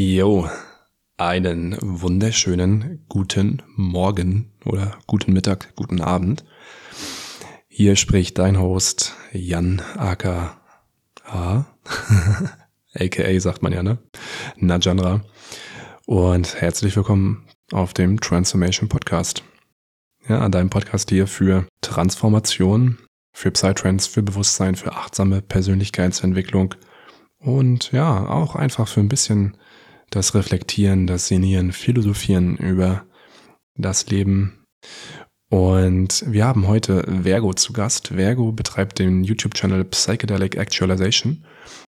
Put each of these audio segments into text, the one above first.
Jo, einen wunderschönen guten Morgen oder guten Mittag, guten Abend. Hier spricht dein Host Jan aka aka sagt man ja, ne? Najandra. Und herzlich willkommen auf dem Transformation Podcast. Ja, an deinem Podcast hier für Transformation, für Psytrance, für Bewusstsein, für achtsame Persönlichkeitsentwicklung und ja, auch einfach für ein bisschen das Reflektieren, das Senieren, Philosophieren über das Leben. Und wir haben heute Vergo zu Gast. Vergo betreibt den YouTube-Channel Psychedelic Actualization.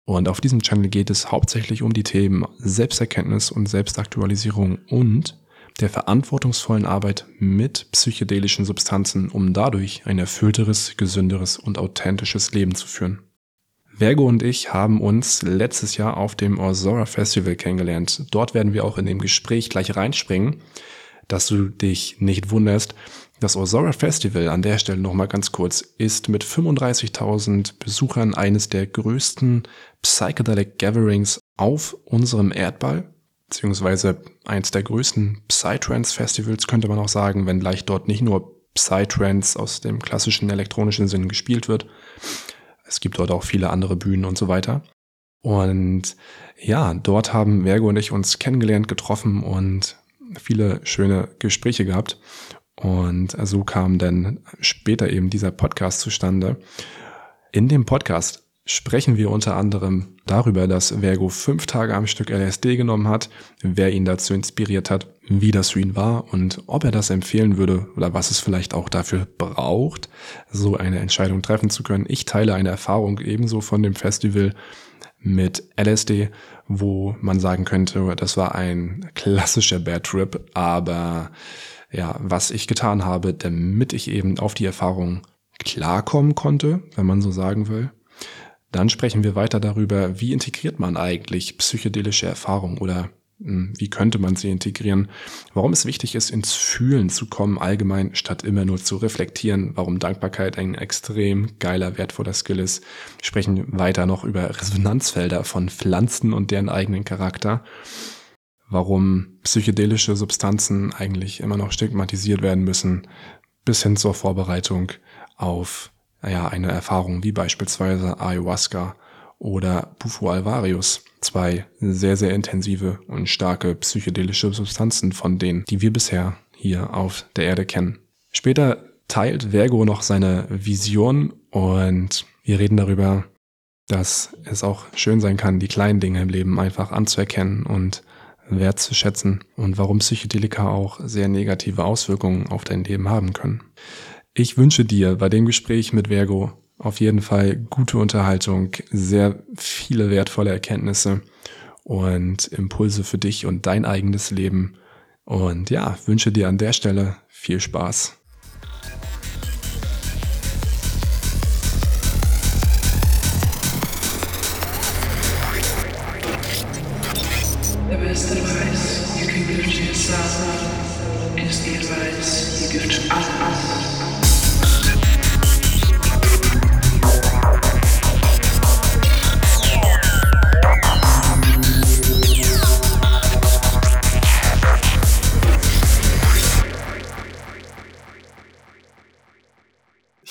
Und auf diesem Channel geht es hauptsächlich um die Themen Selbsterkenntnis und Selbstaktualisierung und der verantwortungsvollen Arbeit mit psychedelischen Substanzen, um dadurch ein erfüllteres, gesünderes und authentisches Leben zu führen. Vergo und ich haben uns letztes Jahr auf dem Orsora Festival kennengelernt. Dort werden wir auch in dem Gespräch gleich reinspringen, dass du dich nicht wunderst. Das Orsora Festival an der Stelle nochmal ganz kurz ist mit 35.000 Besuchern eines der größten Psychedelic Gatherings auf unserem Erdball, beziehungsweise eins der größten Psytrance Festivals könnte man auch sagen, wenn gleich dort nicht nur Psytrance aus dem klassischen elektronischen Sinn gespielt wird, es gibt dort auch viele andere Bühnen und so weiter. Und ja, dort haben Vergo und ich uns kennengelernt, getroffen und viele schöne Gespräche gehabt. Und so kam dann später eben dieser Podcast zustande. In dem Podcast sprechen wir unter anderem darüber, dass Vergo fünf Tage am Stück LSD genommen hat, wer ihn dazu inspiriert hat, wie das für ihn war und ob er das empfehlen würde oder was es vielleicht auch dafür braucht, so eine Entscheidung treffen zu können. Ich teile eine Erfahrung ebenso von dem Festival mit LSD, wo man sagen könnte, das war ein klassischer Bad Trip, aber ja, was ich getan habe, damit ich eben auf die Erfahrung klarkommen konnte, wenn man so sagen will, dann sprechen wir weiter darüber, wie integriert man eigentlich psychedelische Erfahrung oder wie könnte man sie integrieren? Warum es wichtig ist, ins Fühlen zu kommen, allgemein, statt immer nur zu reflektieren. Warum Dankbarkeit ein extrem geiler, wertvoller Skill ist. Wir sprechen weiter noch über Resonanzfelder von Pflanzen und deren eigenen Charakter. Warum psychedelische Substanzen eigentlich immer noch stigmatisiert werden müssen, bis hin zur Vorbereitung auf ja, eine Erfahrung wie beispielsweise Ayahuasca oder Bufo alvarius. Zwei sehr, sehr intensive und starke psychedelische Substanzen von denen, die wir bisher hier auf der Erde kennen. Später teilt Vergo noch seine Vision und wir reden darüber, dass es auch schön sein kann, die kleinen Dinge im Leben einfach anzuerkennen und wertzuschätzen und warum Psychedelika auch sehr negative Auswirkungen auf dein Leben haben können. Ich wünsche dir bei dem Gespräch mit Vergo auf jeden Fall gute Unterhaltung, sehr viele wertvolle Erkenntnisse und Impulse für dich und dein eigenes Leben. Und ja, wünsche dir an der Stelle viel Spaß.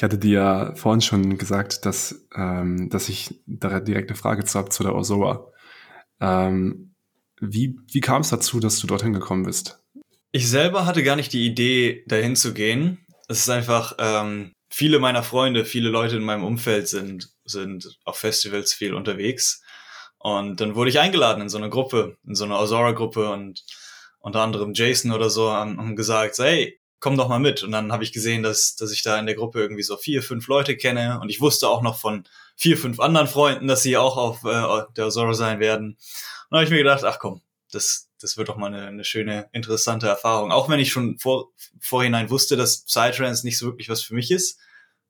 Hatte dir ja vorhin schon gesagt, dass, ähm, dass ich da direkt eine Frage zu habe zu der Orsora. Ähm, wie wie kam es dazu, dass du dorthin gekommen bist? Ich selber hatte gar nicht die Idee, dahin zu gehen. Es ist einfach, ähm, viele meiner Freunde, viele Leute in meinem Umfeld sind, sind auf Festivals viel unterwegs. Und dann wurde ich eingeladen in so eine Gruppe, in so eine Orsora-Gruppe und unter anderem Jason oder so haben, haben gesagt, hey, komm doch mal mit. Und dann habe ich gesehen, dass, dass ich da in der Gruppe irgendwie so vier, fünf Leute kenne. Und ich wusste auch noch von vier, fünf anderen Freunden, dass sie auch auf äh, der Zorro sein werden. Und dann habe ich mir gedacht, ach komm, das, das wird doch mal eine, eine schöne, interessante Erfahrung. Auch wenn ich schon vor, vorhinein wusste, dass Psytrance nicht so wirklich was für mich ist.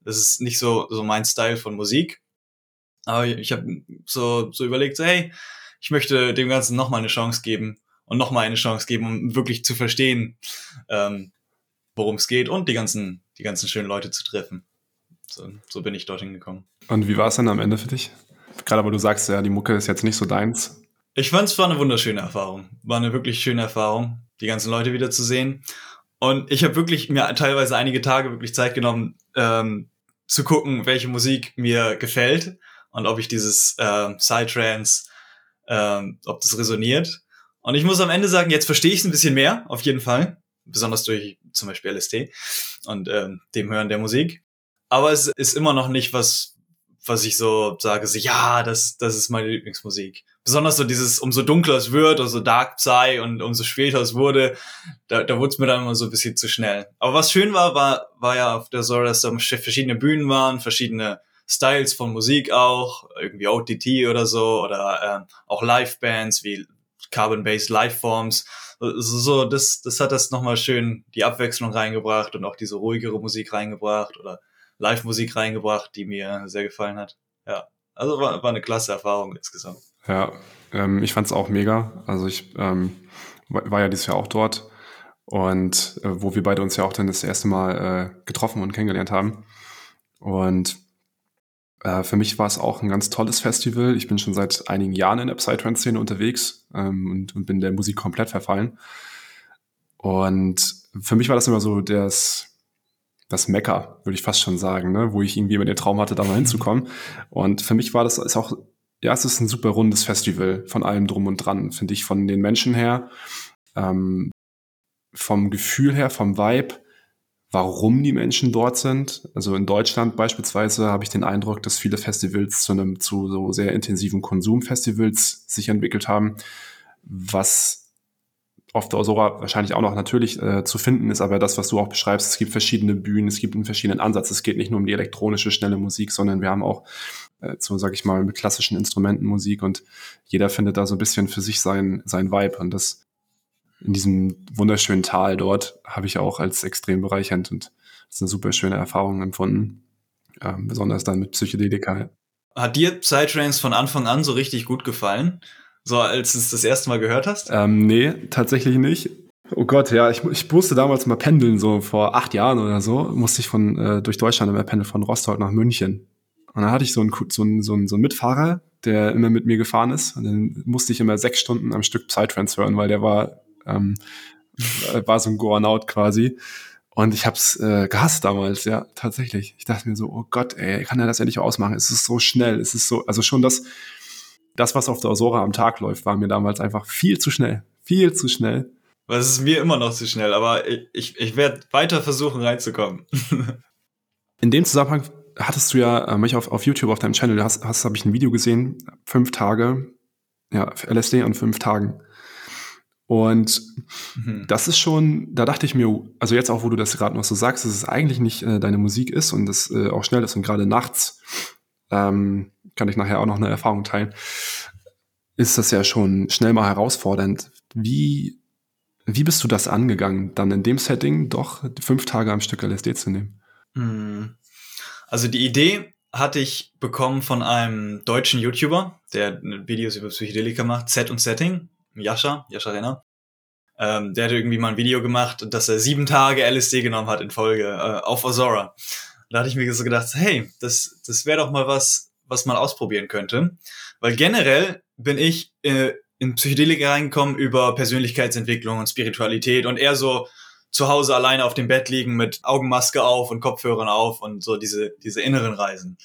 Das ist nicht so, so mein Style von Musik. Aber ich habe so, so überlegt, so, hey, ich möchte dem Ganzen nochmal eine Chance geben und nochmal eine Chance geben, um wirklich zu verstehen, ähm, worum es geht und die ganzen, die ganzen schönen Leute zu treffen. So, so bin ich dorthin gekommen. Und wie war es dann am Ende für dich? Gerade aber du sagst ja, die Mucke ist jetzt nicht so deins. Ich fand es war eine wunderschöne Erfahrung. War eine wirklich schöne Erfahrung, die ganzen Leute wieder zu sehen. Und ich habe wirklich mir teilweise einige Tage wirklich Zeit genommen, ähm, zu gucken, welche Musik mir gefällt und ob ich dieses äh, Psytrance, ähm, ob das resoniert. Und ich muss am Ende sagen, jetzt verstehe ich es ein bisschen mehr, auf jeden Fall. Besonders durch zum Beispiel LSD und ähm, dem Hören der Musik. Aber es ist immer noch nicht was, was ich so sage, so, ja, das, das ist meine Lieblingsmusik. Besonders so dieses, umso dunkler es wird, umso dark sei und umso später es wurde, da, da wurde es mir dann immer so ein bisschen zu schnell. Aber was schön war, war, war ja auf der Zora, dass da verschiedene Bühnen waren, verschiedene Styles von Musik auch, irgendwie OTT oder so, oder ähm, auch Live-Bands wie Carbon-Based Lifeforms. So, das, das hat das nochmal schön die Abwechslung reingebracht und auch diese ruhigere Musik reingebracht oder Live-Musik reingebracht, die mir sehr gefallen hat. Ja, also war, war eine klasse Erfahrung insgesamt. Ja, ähm, ich fand es auch mega. Also ich ähm, war ja dieses Jahr auch dort und äh, wo wir beide uns ja auch dann das erste Mal äh, getroffen und kennengelernt haben. Und äh, für mich war es auch ein ganz tolles Festival. Ich bin schon seit einigen Jahren in der Psytrance-Szene unterwegs ähm, und, und bin der Musik komplett verfallen. Und für mich war das immer so das, das Mecker, würde ich fast schon sagen, ne? wo ich irgendwie immer den Traum hatte, da mal hinzukommen. Und für mich war das ist auch, ja, es ist ein super rundes Festival von allem drum und dran, finde ich, von den Menschen her, ähm, vom Gefühl her, vom Vibe, warum die Menschen dort sind. Also in Deutschland beispielsweise habe ich den Eindruck, dass viele Festivals zu einem zu so sehr intensiven Konsumfestivals sich entwickelt haben, was auf der Osora wahrscheinlich auch noch natürlich äh, zu finden ist, aber das, was du auch beschreibst, es gibt verschiedene Bühnen, es gibt einen verschiedenen Ansatz. Es geht nicht nur um die elektronische, schnelle Musik, sondern wir haben auch, äh, so sage ich mal, mit klassischen Instrumenten Musik und jeder findet da so ein bisschen für sich sein, sein Vibe und das in diesem wunderschönen Tal dort habe ich auch als extrem bereichernd und ist eine super schöne Erfahrung empfunden, ähm, besonders dann mit Psychedelika. Hat dir Psytrance von Anfang an so richtig gut gefallen? So als du es das erste Mal gehört hast? Ähm, nee, tatsächlich nicht. Oh Gott, ja, ich, ich musste damals mal pendeln, so vor acht Jahren oder so, musste ich von äh, durch Deutschland immer pendeln, von Rostock nach München. Und dann hatte ich so einen, so einen, so einen, so einen Mitfahrer, der immer mit mir gefahren ist. Und dann musste ich immer sechs Stunden am Stück Psytrance hören, weil der war, ähm, war so ein Goranaut quasi. Und ich hab's äh, gehasst damals, ja, tatsächlich. Ich dachte mir so, oh Gott, ey, kann er das ja nicht ausmachen? Es ist so schnell, es ist so, also schon das, das, was auf der Osora am Tag läuft, war mir damals einfach viel zu schnell. Viel zu schnell. Was ist mir immer noch zu schnell, aber ich, ich, ich werde weiter versuchen reinzukommen. In dem Zusammenhang hattest du ja äh, mich auf, auf YouTube auf deinem Channel, hast, hast habe ich ein Video gesehen, fünf Tage, ja, LSD an fünf Tagen. Und mhm. das ist schon, da dachte ich mir, also jetzt auch, wo du das gerade noch so sagst, dass es eigentlich nicht äh, deine Musik ist und es äh, auch schnell ist und gerade nachts, ähm, kann ich nachher auch noch eine Erfahrung teilen, ist das ja schon schnell mal herausfordernd. Wie, wie bist du das angegangen, dann in dem Setting doch fünf Tage am Stück LSD zu nehmen? Hm. Also die Idee hatte ich bekommen von einem deutschen YouTuber, der Videos über Psychedelika macht, Set und Setting, Jascha, Jascha Renner. Ähm, der hat irgendwie mal ein Video gemacht, dass er sieben Tage LSD genommen hat in Folge äh, auf Azora. Da hatte ich mir so gedacht, hey, das, das wäre doch mal was, was man ausprobieren könnte. Weil generell bin ich äh, in Psychedelika reingekommen über Persönlichkeitsentwicklung und Spiritualität und eher so zu Hause alleine auf dem Bett liegen mit Augenmaske auf und Kopfhörern auf und so diese, diese inneren Reisen.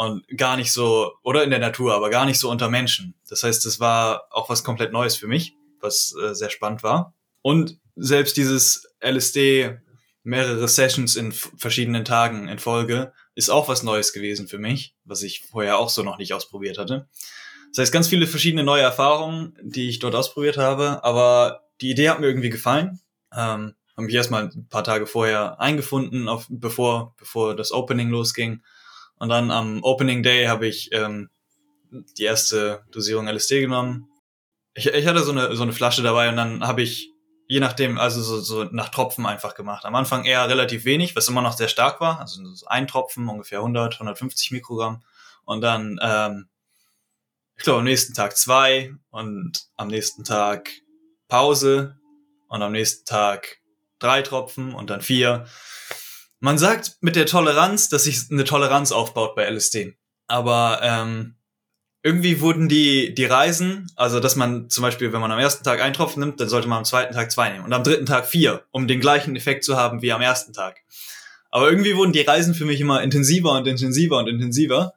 Und gar nicht so, oder in der Natur, aber gar nicht so unter Menschen. Das heißt, es war auch was komplett Neues für mich, was äh, sehr spannend war. Und selbst dieses LSD, mehrere Sessions in verschiedenen Tagen in Folge, ist auch was Neues gewesen für mich, was ich vorher auch so noch nicht ausprobiert hatte. Das heißt, ganz viele verschiedene neue Erfahrungen, die ich dort ausprobiert habe, aber die Idee hat mir irgendwie gefallen. Ähm, habe mich erstmal ein paar Tage vorher eingefunden, auf, bevor, bevor das Opening losging. Und dann am Opening Day habe ich ähm, die erste Dosierung LSD genommen. Ich, ich hatte so eine, so eine Flasche dabei und dann habe ich je nachdem, also so, so nach Tropfen einfach gemacht. Am Anfang eher relativ wenig, was immer noch sehr stark war. Also ein Tropfen, ungefähr 100, 150 Mikrogramm. Und dann, ähm, ich glaube, am nächsten Tag zwei und am nächsten Tag Pause und am nächsten Tag drei Tropfen und dann vier. Man sagt mit der Toleranz, dass sich eine Toleranz aufbaut bei LSD. Aber ähm, irgendwie wurden die, die Reisen, also dass man zum Beispiel, wenn man am ersten Tag einen Tropfen nimmt, dann sollte man am zweiten Tag zwei nehmen und am dritten Tag vier, um den gleichen Effekt zu haben wie am ersten Tag. Aber irgendwie wurden die Reisen für mich immer intensiver und intensiver und intensiver,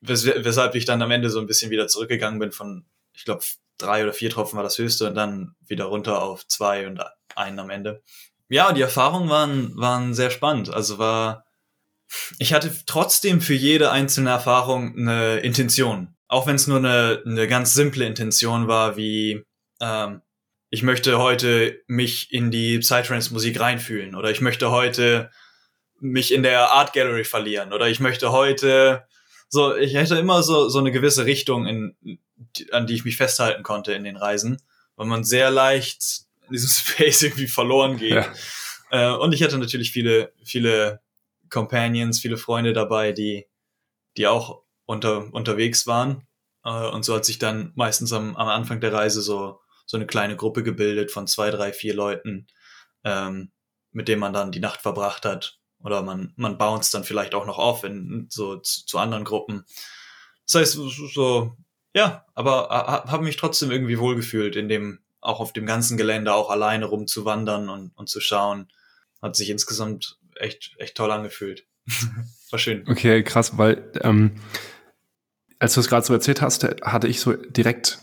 wes weshalb ich dann am Ende so ein bisschen wieder zurückgegangen bin von, ich glaube, drei oder vier Tropfen war das höchste und dann wieder runter auf zwei und einen am Ende. Ja, die Erfahrungen waren, waren sehr spannend. Also war, ich hatte trotzdem für jede einzelne Erfahrung eine Intention auch wenn es nur eine, eine ganz simple Intention war, wie ähm, ich möchte heute mich in die Psytrance-Musik reinfühlen oder ich möchte heute mich in der Art Gallery verlieren oder ich möchte heute so, ich hätte immer so, so eine gewisse Richtung, in, an die ich mich festhalten konnte in den Reisen, weil man sehr leicht in diesem Space irgendwie verloren geht. Ja. Äh, und ich hatte natürlich viele, viele Companions, viele Freunde dabei, die, die auch unter, unterwegs waren. Äh, und so hat sich dann meistens am, am Anfang der Reise so, so eine kleine Gruppe gebildet von zwei, drei, vier Leuten, ähm, mit denen man dann die Nacht verbracht hat. Oder man, man bounced dann vielleicht auch noch auf in so zu, zu anderen Gruppen. Das heißt, so, ja, aber habe mich trotzdem irgendwie wohlgefühlt, in dem, auch auf dem ganzen Gelände auch alleine rumzuwandern und, und zu schauen. Hat sich insgesamt echt, echt toll angefühlt. War schön. Okay, krass, weil ähm, als du es gerade so erzählt hast, hatte ich so direkt,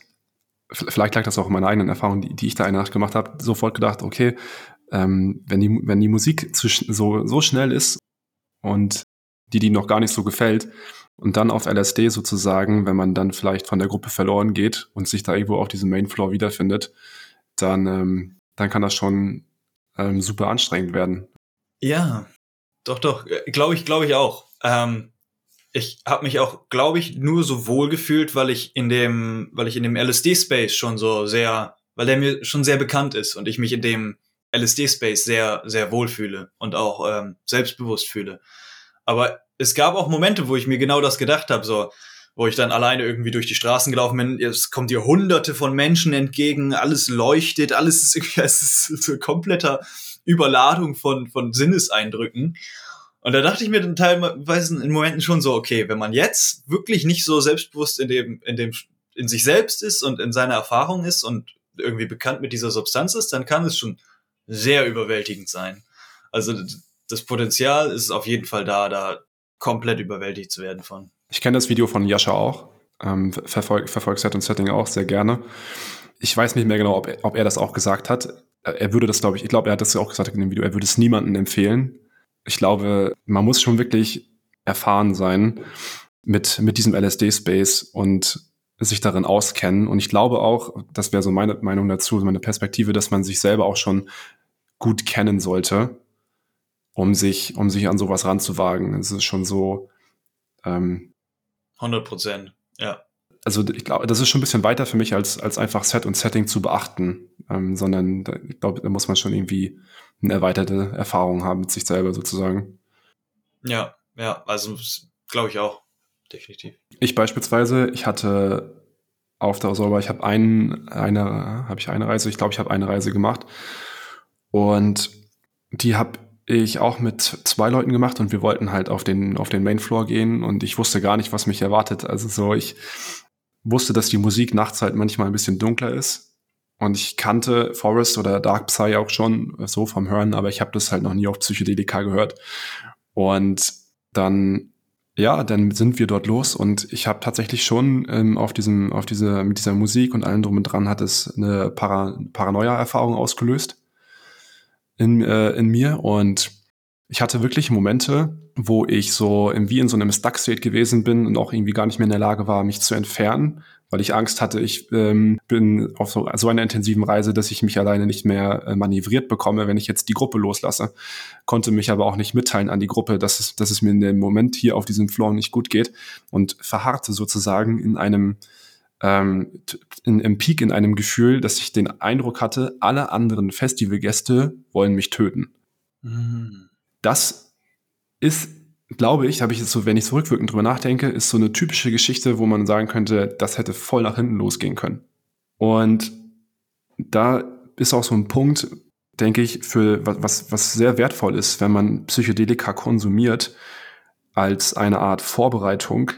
vielleicht lag das auch in meiner eigenen Erfahrung, die, die ich da eine Nacht gemacht habe, sofort gedacht, okay, ähm, wenn, die, wenn die Musik zu, so, so schnell ist und die, die noch gar nicht so gefällt, und dann auf LSD sozusagen, wenn man dann vielleicht von der Gruppe verloren geht und sich da irgendwo auf diesem Mainfloor wiederfindet, dann, ähm, dann kann das schon ähm, super anstrengend werden. Ja, doch, doch, glaube ich, glaube ich auch. Ähm, ich habe mich auch, glaube ich, nur so wohl gefühlt, weil ich in dem, weil ich in dem LSD-Space schon so sehr, weil der mir schon sehr bekannt ist und ich mich in dem LSD-Space sehr, sehr wohl fühle und auch ähm, selbstbewusst fühle. Aber es gab auch Momente, wo ich mir genau das gedacht habe, so, wo ich dann alleine irgendwie durch die Straßen gelaufen bin, es kommt dir hunderte von Menschen entgegen, alles leuchtet, alles ist irgendwie, es ist so kompletter Überladung von, von Sinneseindrücken. Und da dachte ich mir dann teilweise in Momenten schon so, okay, wenn man jetzt wirklich nicht so selbstbewusst in dem, in dem, in sich selbst ist und in seiner Erfahrung ist und irgendwie bekannt mit dieser Substanz ist, dann kann es schon sehr überwältigend sein. Also das Potenzial ist auf jeden Fall da, da komplett überwältigt zu werden von. Ich kenne das Video von Jascha auch, ähm, verfolge verfolg Set und Setting auch sehr gerne. Ich weiß nicht mehr genau, ob er, ob er das auch gesagt hat. Er würde das, glaube ich, ich glaube, er hat das auch gesagt in dem Video, er würde es niemandem empfehlen, ich glaube, man muss schon wirklich erfahren sein mit, mit diesem LSD-Space und sich darin auskennen. Und ich glaube auch, das wäre so meine Meinung dazu, meine Perspektive, dass man sich selber auch schon gut kennen sollte, um sich, um sich an sowas ranzuwagen. Es ist schon so. Ähm, 100 Prozent, ja. Also ich glaube, das ist schon ein bisschen weiter für mich, als, als einfach Set und Setting zu beachten, ähm, sondern ich glaube, da muss man schon irgendwie eine erweiterte Erfahrung haben mit sich selber sozusagen. Ja, ja, also glaube ich auch, definitiv. Ich beispielsweise, ich hatte auf der Osorba, ich habe ein, eine, habe ich eine Reise, ich glaube, ich habe eine Reise gemacht und die habe ich auch mit zwei Leuten gemacht und wir wollten halt auf den, auf den Mainfloor gehen und ich wusste gar nicht, was mich erwartet. Also so, ich wusste, dass die Musik nachts halt manchmal ein bisschen dunkler ist und ich kannte Forest oder Dark Psy auch schon so vom Hören, aber ich habe das halt noch nie auf Psychedelika gehört. Und dann, ja, dann sind wir dort los und ich habe tatsächlich schon ähm, auf diesem, auf diese, mit dieser Musik und allem drum und dran hat es eine Para Paranoia-Erfahrung ausgelöst in, äh, in mir und ich hatte wirklich Momente, wo ich so wie in so einem Stuck-State gewesen bin und auch irgendwie gar nicht mehr in der Lage war, mich zu entfernen weil ich Angst hatte, ich ähm, bin auf so, so einer intensiven Reise, dass ich mich alleine nicht mehr äh, manövriert bekomme, wenn ich jetzt die Gruppe loslasse. Konnte mich aber auch nicht mitteilen an die Gruppe, dass es, dass es mir in dem Moment hier auf diesem Floor nicht gut geht und verharrte sozusagen in einem ähm, in, im Peak in einem Gefühl, dass ich den Eindruck hatte, alle anderen Festivalgäste wollen mich töten. Mhm. Das ist glaube ich, habe ich jetzt so, wenn ich zurückwirkend drüber nachdenke, ist so eine typische Geschichte, wo man sagen könnte, das hätte voll nach hinten losgehen können. Und da ist auch so ein Punkt, denke ich, für was, was sehr wertvoll ist, wenn man Psychedelika konsumiert als eine Art Vorbereitung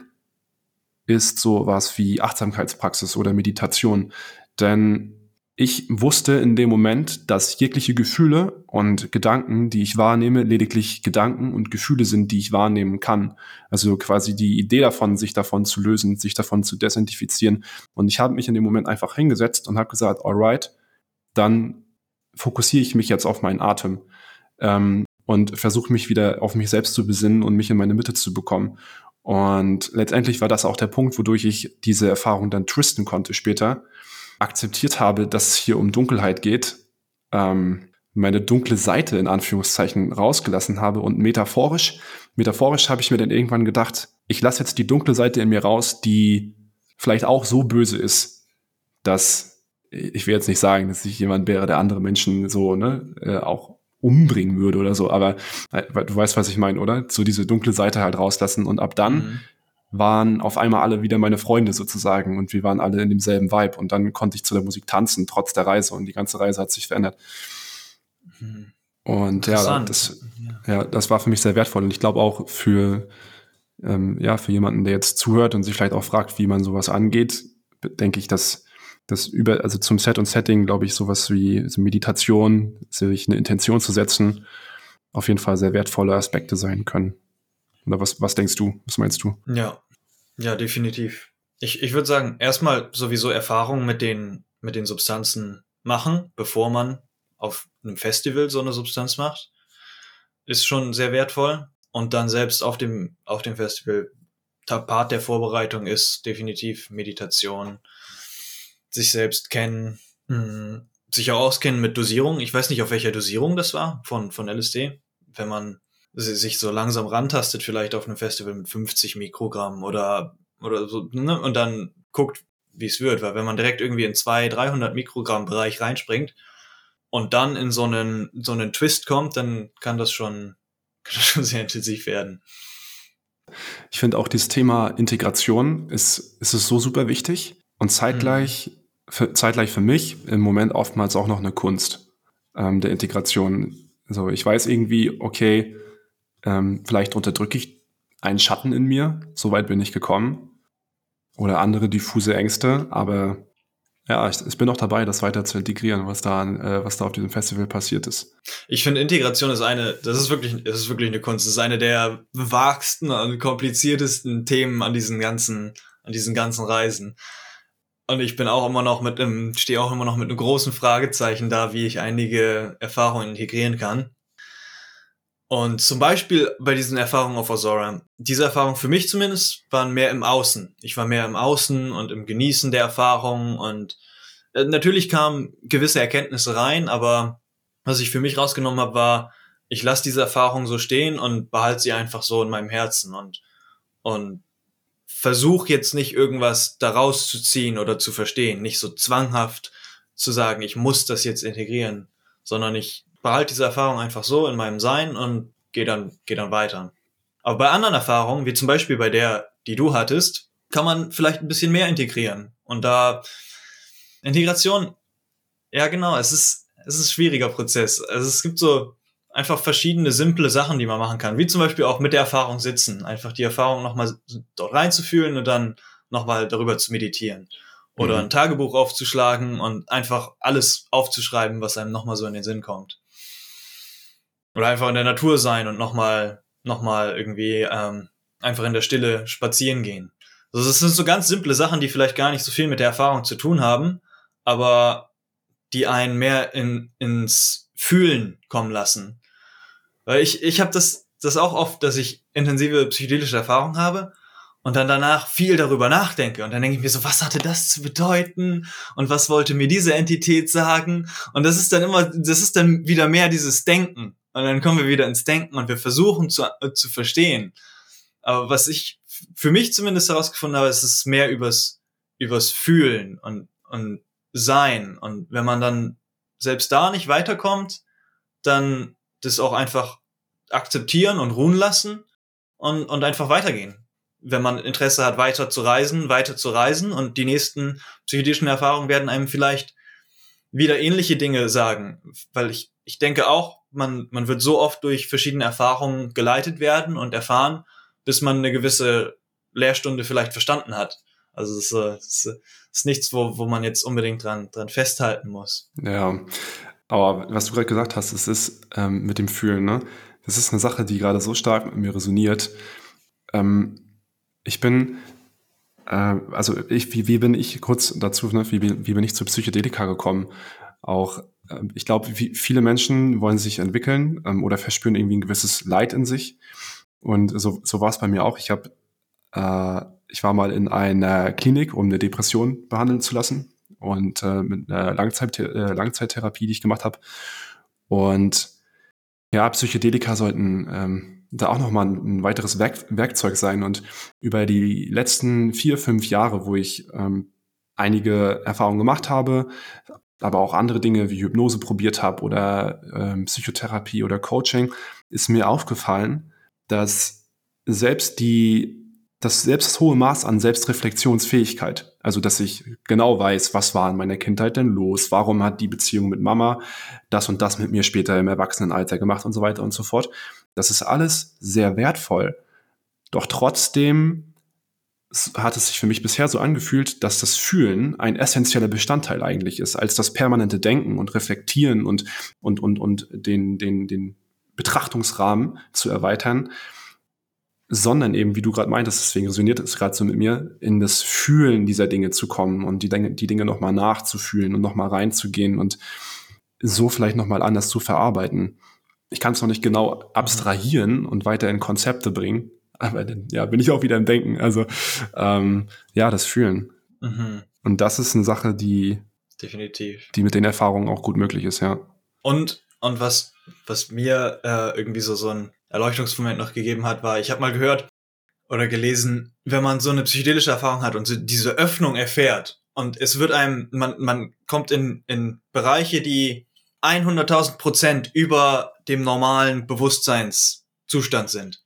ist sowas wie Achtsamkeitspraxis oder Meditation. Denn ich wusste in dem Moment, dass jegliche Gefühle und Gedanken, die ich wahrnehme, lediglich Gedanken und Gefühle sind, die ich wahrnehmen kann. Also quasi die Idee davon, sich davon zu lösen, sich davon zu desidentifizieren. Und ich habe mich in dem Moment einfach hingesetzt und habe gesagt, alright, dann fokussiere ich mich jetzt auf meinen Atem ähm, und versuche mich wieder auf mich selbst zu besinnen und mich in meine Mitte zu bekommen. Und letztendlich war das auch der Punkt, wodurch ich diese Erfahrung dann twisten konnte später. Akzeptiert habe, dass es hier um Dunkelheit geht, ähm, meine dunkle Seite in Anführungszeichen rausgelassen habe und metaphorisch, metaphorisch habe ich mir dann irgendwann gedacht, ich lasse jetzt die dunkle Seite in mir raus, die vielleicht auch so böse ist, dass ich will jetzt nicht sagen, dass ich jemand wäre, der andere Menschen so ne, äh, auch umbringen würde oder so, aber äh, du weißt, was ich meine, oder? So diese dunkle Seite halt rauslassen und ab dann mhm waren auf einmal alle wieder meine Freunde sozusagen und wir waren alle in demselben Vibe und dann konnte ich zu der Musik tanzen, trotz der Reise und die ganze Reise hat sich verändert. Mhm. Und ja das, ja, das war für mich sehr wertvoll und ich glaube auch für, ähm, ja, für jemanden, der jetzt zuhört und sich vielleicht auch fragt, wie man sowas angeht, denke ich, dass das über, also zum Set und Setting, glaube ich, sowas wie so Meditation, sich eine Intention zu setzen, auf jeden Fall sehr wertvolle Aspekte sein können. Oder was, was denkst du? Was meinst du? Ja, ja, definitiv. Ich, ich würde sagen, erstmal sowieso Erfahrungen mit den, mit den Substanzen machen, bevor man auf einem Festival so eine Substanz macht, ist schon sehr wertvoll. Und dann selbst auf dem, auf dem Festival, Part der Vorbereitung ist definitiv Meditation, sich selbst kennen, mh, hm, sich auch auskennen mit Dosierung. Ich weiß nicht, auf welcher Dosierung das war von, von LSD. Wenn man sich so langsam rantastet, vielleicht auf einem Festival mit 50 Mikrogramm oder, oder so, ne? und dann guckt, wie es wird, weil wenn man direkt irgendwie in 200, 300 Mikrogramm Bereich reinspringt und dann in so einen, so einen Twist kommt, dann kann das schon, kann das schon sehr intensiv werden. Ich finde auch dieses Thema Integration ist, ist es so super wichtig und zeitgleich, mhm. Für, zeitgleich für mich im Moment oftmals auch noch eine Kunst ähm, der Integration. Also ich weiß irgendwie, okay, ähm, vielleicht unterdrücke ich einen Schatten in mir, so weit bin ich gekommen. Oder andere diffuse Ängste, aber ja, ich, ich bin auch dabei, das weiter zu integrieren, was da, äh, was da auf diesem Festival passiert ist. Ich finde, Integration ist eine, das ist wirklich, das ist wirklich eine Kunst. Das ist eine der wagsten und kompliziertesten Themen an diesen ganzen, an diesen ganzen Reisen. Und ich bin auch immer noch mit einem, stehe auch immer noch mit einem großen Fragezeichen da, wie ich einige Erfahrungen integrieren kann. Und zum Beispiel bei diesen Erfahrungen auf Azora, diese Erfahrungen für mich zumindest waren mehr im Außen. Ich war mehr im Außen und im Genießen der Erfahrungen und äh, natürlich kamen gewisse Erkenntnisse rein, aber was ich für mich rausgenommen habe, war, ich lasse diese Erfahrung so stehen und behalte sie einfach so in meinem Herzen und, und versuche jetzt nicht irgendwas daraus zu ziehen oder zu verstehen, nicht so zwanghaft zu sagen, ich muss das jetzt integrieren, sondern ich behalte diese Erfahrung einfach so in meinem Sein und gehe dann, geh dann weiter. Aber bei anderen Erfahrungen, wie zum Beispiel bei der, die du hattest, kann man vielleicht ein bisschen mehr integrieren. Und da Integration, ja genau, es ist, es ist ein schwieriger Prozess. Also es gibt so einfach verschiedene simple Sachen, die man machen kann. Wie zum Beispiel auch mit der Erfahrung sitzen. Einfach die Erfahrung nochmal dort reinzufühlen und dann nochmal darüber zu meditieren. Oder mhm. ein Tagebuch aufzuschlagen und einfach alles aufzuschreiben, was einem nochmal so in den Sinn kommt. Oder einfach in der Natur sein und nochmal noch mal irgendwie ähm, einfach in der Stille spazieren gehen. Also das sind so ganz simple Sachen, die vielleicht gar nicht so viel mit der Erfahrung zu tun haben, aber die einen mehr in, ins Fühlen kommen lassen. Weil ich, ich habe das, das auch oft, dass ich intensive psychedelische Erfahrungen habe und dann danach viel darüber nachdenke und dann denke ich mir so, was hatte das zu bedeuten und was wollte mir diese Entität sagen und das ist dann immer, das ist dann wieder mehr dieses Denken und dann kommen wir wieder ins Denken und wir versuchen zu, äh, zu verstehen. Aber was ich für mich zumindest herausgefunden habe, ist es mehr übers, übers Fühlen und, und Sein. Und wenn man dann selbst da nicht weiterkommt, dann das auch einfach akzeptieren und ruhen lassen und, und einfach weitergehen. Wenn man Interesse hat, weiter zu reisen, weiter zu reisen und die nächsten psychedelischen Erfahrungen werden einem vielleicht wieder ähnliche Dinge sagen, weil ich, ich denke auch, man, man wird so oft durch verschiedene Erfahrungen geleitet werden und erfahren, bis man eine gewisse Lehrstunde vielleicht verstanden hat. Also es ist, äh, es ist nichts, wo, wo man jetzt unbedingt dran, dran festhalten muss. Ja, aber was du gerade gesagt hast, es ist ähm, mit dem Fühlen, ne? Das ist eine Sache, die gerade so stark mit mir resoniert. Ähm, ich bin, äh, also ich, wie, wie bin ich kurz dazu, ne? wie, wie bin ich zu Psychedelika gekommen? Auch, äh, ich glaube, viele Menschen wollen sich entwickeln ähm, oder verspüren irgendwie ein gewisses Leid in sich. Und so, so war es bei mir auch. Ich habe, äh, ich war mal in einer Klinik, um eine Depression behandeln zu lassen und äh, mit einer Langzeit, äh, Langzeittherapie, die ich gemacht habe. Und ja, Psychedelika sollten ähm, da auch nochmal ein, ein weiteres Werk Werkzeug sein. Und über die letzten vier, fünf Jahre, wo ich ähm, einige Erfahrungen gemacht habe, aber auch andere Dinge wie Hypnose probiert habe oder ähm, Psychotherapie oder Coaching, ist mir aufgefallen, dass selbst die das selbst das hohe Maß an Selbstreflexionsfähigkeit, also dass ich genau weiß, was war in meiner Kindheit denn los, warum hat die Beziehung mit Mama das und das mit mir später im Erwachsenenalter gemacht und so weiter und so fort. Das ist alles sehr wertvoll. Doch trotzdem hat es sich für mich bisher so angefühlt, dass das Fühlen ein essentieller Bestandteil eigentlich ist, als das permanente Denken und Reflektieren und, und, und, und den, den, den Betrachtungsrahmen zu erweitern sondern eben, wie du gerade meintest, deswegen resoniert es gerade so mit mir, in das Fühlen dieser Dinge zu kommen und die Dinge, die Dinge nochmal nachzufühlen und nochmal reinzugehen und so vielleicht nochmal anders zu verarbeiten. Ich kann es noch nicht genau abstrahieren und weiter in Konzepte bringen, aber dann, ja, bin ich auch wieder im Denken. Also ähm, ja, das Fühlen. Mhm. Und das ist eine Sache, die definitiv, die mit den Erfahrungen auch gut möglich ist, ja. Und und was was mir äh, irgendwie so so ein Erleuchtungsmoment noch gegeben hat, war, ich habe mal gehört oder gelesen, wenn man so eine psychedelische Erfahrung hat und so diese Öffnung erfährt und es wird einem, man, man kommt in, in Bereiche, die 100.000 Prozent über dem normalen Bewusstseinszustand sind.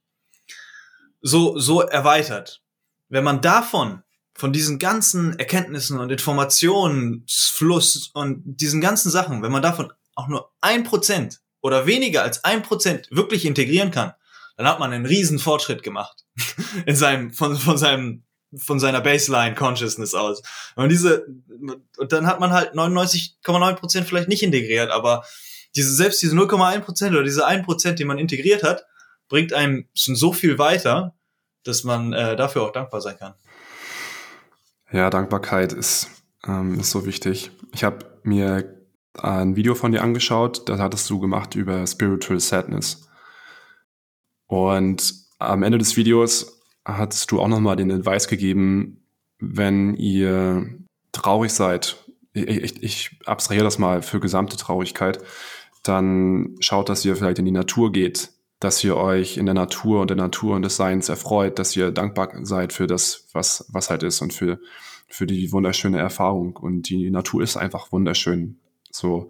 So, so erweitert. Wenn man davon, von diesen ganzen Erkenntnissen und Informationsfluss und diesen ganzen Sachen, wenn man davon auch nur ein Prozent oder weniger als ein Prozent wirklich integrieren kann, dann hat man einen riesen Fortschritt gemacht in seinem von von seinem von seiner Baseline Consciousness aus. Und diese und dann hat man halt 99,9 Prozent vielleicht nicht integriert, aber diese selbst diese 0,1 Prozent oder diese 1 Prozent, die man integriert hat, bringt einem schon so viel weiter, dass man äh, dafür auch dankbar sein kann. Ja, Dankbarkeit ist, ähm, ist so wichtig. Ich habe mir ein Video von dir angeschaut, das hattest du gemacht über Spiritual Sadness. Und am Ende des Videos hattest du auch nochmal den Advice gegeben, wenn ihr traurig seid, ich, ich, ich abstrahiere das mal für gesamte Traurigkeit, dann schaut, dass ihr vielleicht in die Natur geht, dass ihr euch in der Natur und der Natur und des Seins erfreut, dass ihr dankbar seid für das, was, was halt ist und für, für die wunderschöne Erfahrung. Und die Natur ist einfach wunderschön. So,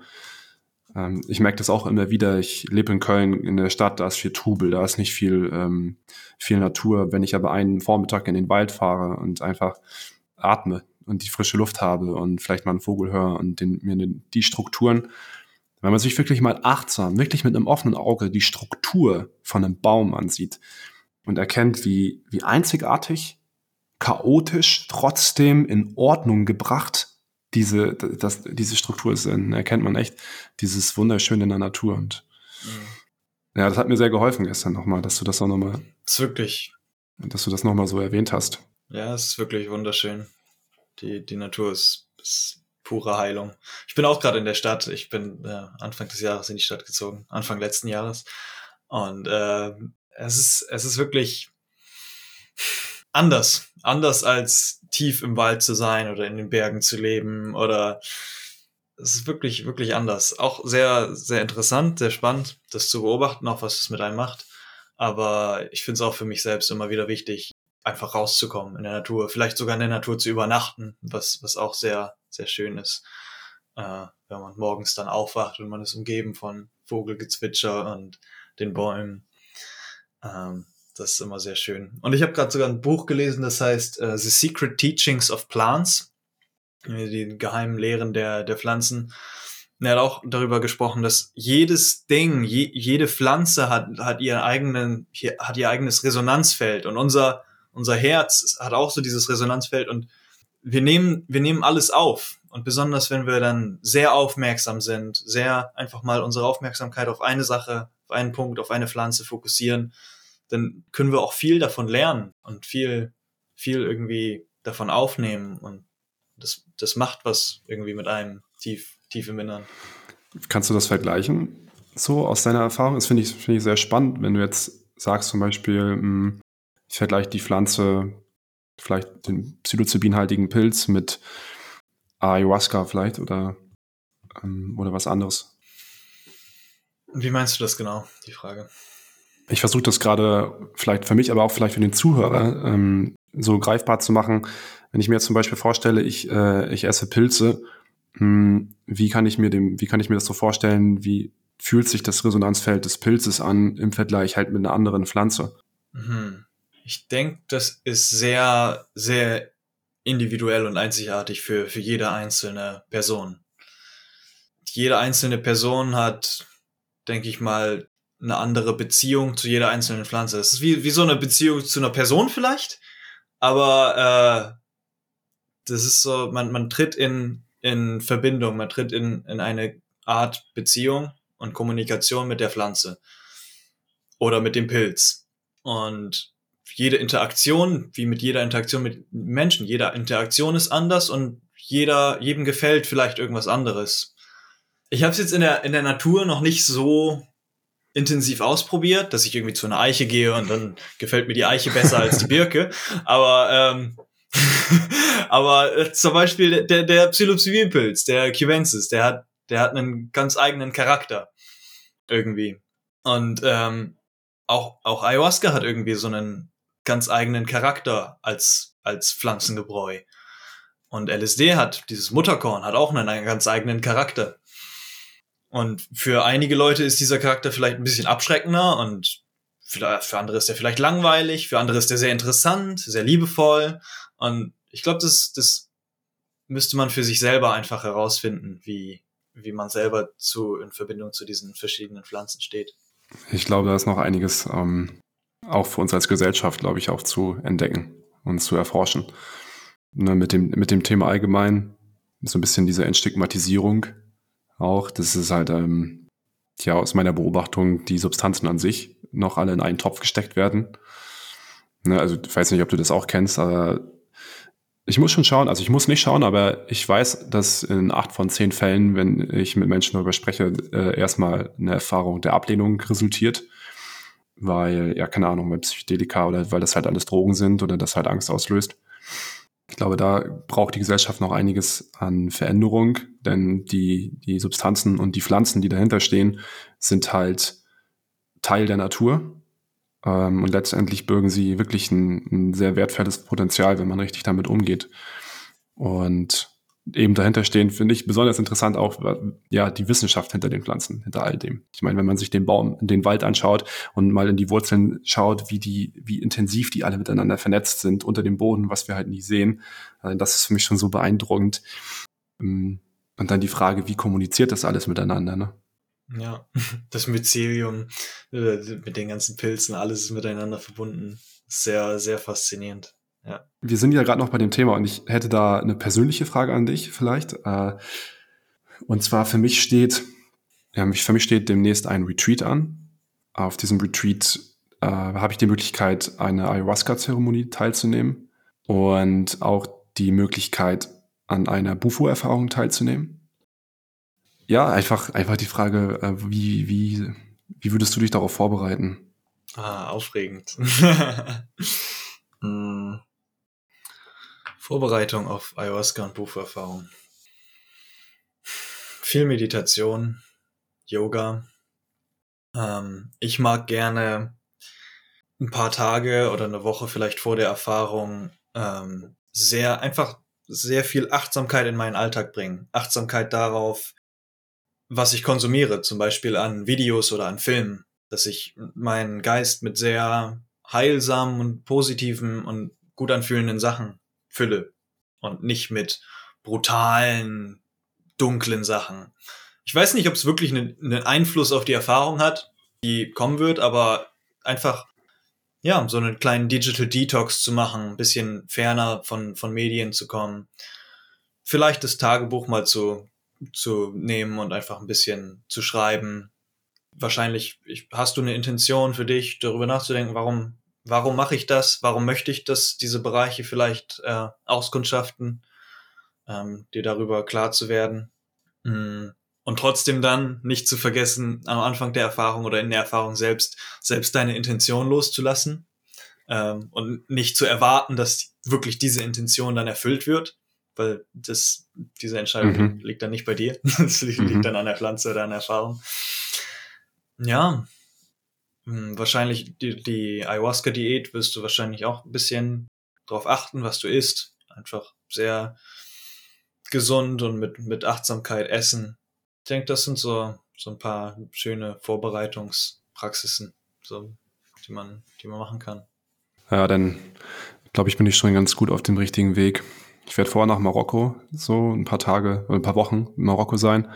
ähm, ich merke das auch immer wieder. Ich lebe in Köln in der Stadt, da ist viel Trubel, da ist nicht viel, ähm, viel Natur. Wenn ich aber einen Vormittag in den Wald fahre und einfach atme und die frische Luft habe und vielleicht mal einen Vogel höre und den, mir die Strukturen, wenn man sich wirklich mal achtsam, wirklich mit einem offenen Auge die Struktur von einem Baum ansieht und erkennt, wie, wie einzigartig, chaotisch, trotzdem in Ordnung gebracht diese, das, diese Struktur ist, erkennt man echt dieses Wunderschöne in der Natur. Und mhm. ja, das hat mir sehr geholfen gestern nochmal, dass du das auch nochmal. Das ist wirklich. Dass du das nochmal so erwähnt hast. Ja, es ist wirklich wunderschön. Die, die Natur ist, ist pure Heilung. Ich bin auch gerade in der Stadt. Ich bin äh, Anfang des Jahres in die Stadt gezogen, Anfang letzten Jahres. Und äh, es ist, es ist wirklich anders. Anders als tief im Wald zu sein oder in den Bergen zu leben oder es ist wirklich, wirklich anders. Auch sehr, sehr interessant, sehr spannend, das zu beobachten, auch was es mit einem macht. Aber ich finde es auch für mich selbst immer wieder wichtig, einfach rauszukommen in der Natur, vielleicht sogar in der Natur zu übernachten, was, was auch sehr, sehr schön ist, äh, wenn man morgens dann aufwacht und man ist umgeben von Vogelgezwitscher und den Bäumen. Ähm, das ist immer sehr schön. Und ich habe gerade sogar ein Buch gelesen, das heißt uh, The Secret Teachings of Plants, die geheimen Lehren der, der Pflanzen. Er hat auch darüber gesprochen, dass jedes Ding, je, jede Pflanze hat, hat, ihren eigenen, hat ihr eigenes Resonanzfeld und unser, unser Herz hat auch so dieses Resonanzfeld und wir nehmen, wir nehmen alles auf. Und besonders wenn wir dann sehr aufmerksam sind, sehr einfach mal unsere Aufmerksamkeit auf eine Sache, auf einen Punkt, auf eine Pflanze fokussieren, dann können wir auch viel davon lernen und viel, viel irgendwie davon aufnehmen. Und das, das macht was irgendwie mit einem tief, tief im Innern. Kannst du das vergleichen? So aus deiner Erfahrung? Das finde ich, finde ich sehr spannend, wenn du jetzt sagst zum Beispiel, hm, ich vergleiche die Pflanze, vielleicht den psilocybinhaltigen Pilz mit Ayahuasca vielleicht oder, ähm, oder was anderes. Wie meinst du das genau, die Frage? Ich versuche das gerade vielleicht für mich, aber auch vielleicht für den Zuhörer ähm, so greifbar zu machen. Wenn ich mir jetzt zum Beispiel vorstelle, ich, äh, ich esse Pilze, mh, hm, wie kann ich mir dem, wie kann ich mir das so vorstellen, wie fühlt sich das Resonanzfeld des Pilzes an im Vergleich halt mit einer anderen Pflanze? Mhm. Ich denke, das ist sehr, sehr individuell und einzigartig für, für jede einzelne Person. Jede einzelne Person hat, denke ich mal, eine andere Beziehung zu jeder einzelnen Pflanze. Es ist wie, wie so eine Beziehung zu einer Person vielleicht, aber äh, das ist so, man, man tritt in, in Verbindung, man tritt in, in eine Art Beziehung und Kommunikation mit der Pflanze oder mit dem Pilz. Und jede Interaktion, wie mit jeder Interaktion mit Menschen, jeder Interaktion ist anders und jeder, jedem gefällt vielleicht irgendwas anderes. Ich habe es jetzt in der, in der Natur noch nicht so intensiv ausprobiert, dass ich irgendwie zu einer Eiche gehe und dann gefällt mir die Eiche besser als die Birke. Aber ähm, aber äh, zum Beispiel der, der Psilocybin-Pilz, der Cubensis, der hat, der hat einen ganz eigenen Charakter. Irgendwie. Und ähm, auch, auch Ayahuasca hat irgendwie so einen ganz eigenen Charakter als, als Pflanzengebräu. Und LSD hat, dieses Mutterkorn hat auch einen, einen ganz eigenen Charakter. Und für einige Leute ist dieser Charakter vielleicht ein bisschen abschreckender und für, andere ist er vielleicht langweilig, für andere ist er sehr interessant, sehr liebevoll. Und ich glaube, das, das müsste man für sich selber einfach herausfinden, wie, wie man selber zu, in Verbindung zu diesen verschiedenen Pflanzen steht. Ich glaube, da ist noch einiges ähm, auch für uns als Gesellschaft, glaube ich, auch zu entdecken und zu erforschen. Ne, mit, dem, mit dem Thema allgemein, so ein bisschen diese Entstigmatisierung auch, das ist halt, ähm, ja, aus meiner Beobachtung, die Substanzen an sich noch alle in einen Topf gesteckt werden. Ne, also ich weiß nicht, ob du das auch kennst, aber ich muss schon schauen, also ich muss nicht schauen, aber ich weiß, dass in acht von zehn Fällen, wenn ich mit Menschen darüber spreche, äh, erstmal eine Erfahrung der Ablehnung resultiert weil, ja, keine Ahnung, weil Psychedelika oder weil das halt alles Drogen sind oder das halt Angst auslöst. Ich glaube, da braucht die Gesellschaft noch einiges an Veränderung, denn die, die Substanzen und die Pflanzen, die dahinter stehen, sind halt Teil der Natur. Ähm, und letztendlich bürgen sie wirklich ein, ein sehr wertvolles Potenzial, wenn man richtig damit umgeht. Und eben dahinter stehen, finde ich besonders interessant auch ja die Wissenschaft hinter den Pflanzen, hinter all dem. Ich meine, wenn man sich den Baum, den Wald anschaut und mal in die Wurzeln schaut, wie die, wie intensiv die alle miteinander vernetzt sind unter dem Boden, was wir halt nie sehen, also das ist für mich schon so beeindruckend. Ähm, und dann die Frage, wie kommuniziert das alles miteinander? Ne? Ja, das Mycelium äh, mit den ganzen Pilzen, alles ist miteinander verbunden. Sehr, sehr faszinierend. Ja. Wir sind ja gerade noch bei dem Thema und ich hätte da eine persönliche Frage an dich vielleicht. Äh, und zwar für mich steht, ja, für mich steht demnächst ein Retreat an. Auf diesem Retreat äh, habe ich die Möglichkeit, eine Ayahuasca-Zeremonie teilzunehmen und auch die Möglichkeit, an einer Bufo-Erfahrung teilzunehmen. Ja, einfach, einfach die Frage, äh, wie, wie, wie würdest du dich darauf vorbereiten? Ah, aufregend. Vorbereitung auf Ayahuasca und Bucherfahrung. Viel Meditation, Yoga. Ähm, ich mag gerne ein paar Tage oder eine Woche vielleicht vor der Erfahrung ähm, sehr einfach sehr viel Achtsamkeit in meinen Alltag bringen. Achtsamkeit darauf, was ich konsumiere, zum Beispiel an Videos oder an Filmen, dass ich meinen Geist mit sehr heilsamen und positiven und gut anfühlenden Sachen fülle und nicht mit brutalen, dunklen Sachen. Ich weiß nicht, ob es wirklich einen, Einfluss auf die Erfahrung hat, die kommen wird, aber einfach, ja, so einen kleinen Digital Detox zu machen, ein bisschen ferner von, von Medien zu kommen. Vielleicht das Tagebuch mal zu, zu nehmen und einfach ein bisschen zu schreiben. Wahrscheinlich ich, hast du eine Intention für dich, darüber nachzudenken, warum, warum mache ich das? Warum möchte ich das, diese Bereiche vielleicht äh, auskundschaften, ähm, dir darüber klar zu werden. Mm. Und trotzdem dann nicht zu vergessen, am Anfang der Erfahrung oder in der Erfahrung selbst, selbst deine Intention loszulassen ähm, und nicht zu erwarten, dass wirklich diese Intention dann erfüllt wird, weil das, diese Entscheidung mhm. liegt dann nicht bei dir. Das liegt, mhm. dann an der Pflanze oder an der Erfahrung. Ja, wahrscheinlich die, die Ayahuasca-Diät wirst du wahrscheinlich auch ein bisschen drauf achten, was du isst. Einfach sehr gesund und mit, mit Achtsamkeit essen. Ich denke, das sind so, so ein paar schöne Vorbereitungspraxisen, so, die man, die man machen kann. Ja, dann glaube ich, bin ich schon ganz gut auf dem richtigen Weg. Ich werde vorher nach Marokko, so ein paar Tage oder ein paar Wochen in Marokko sein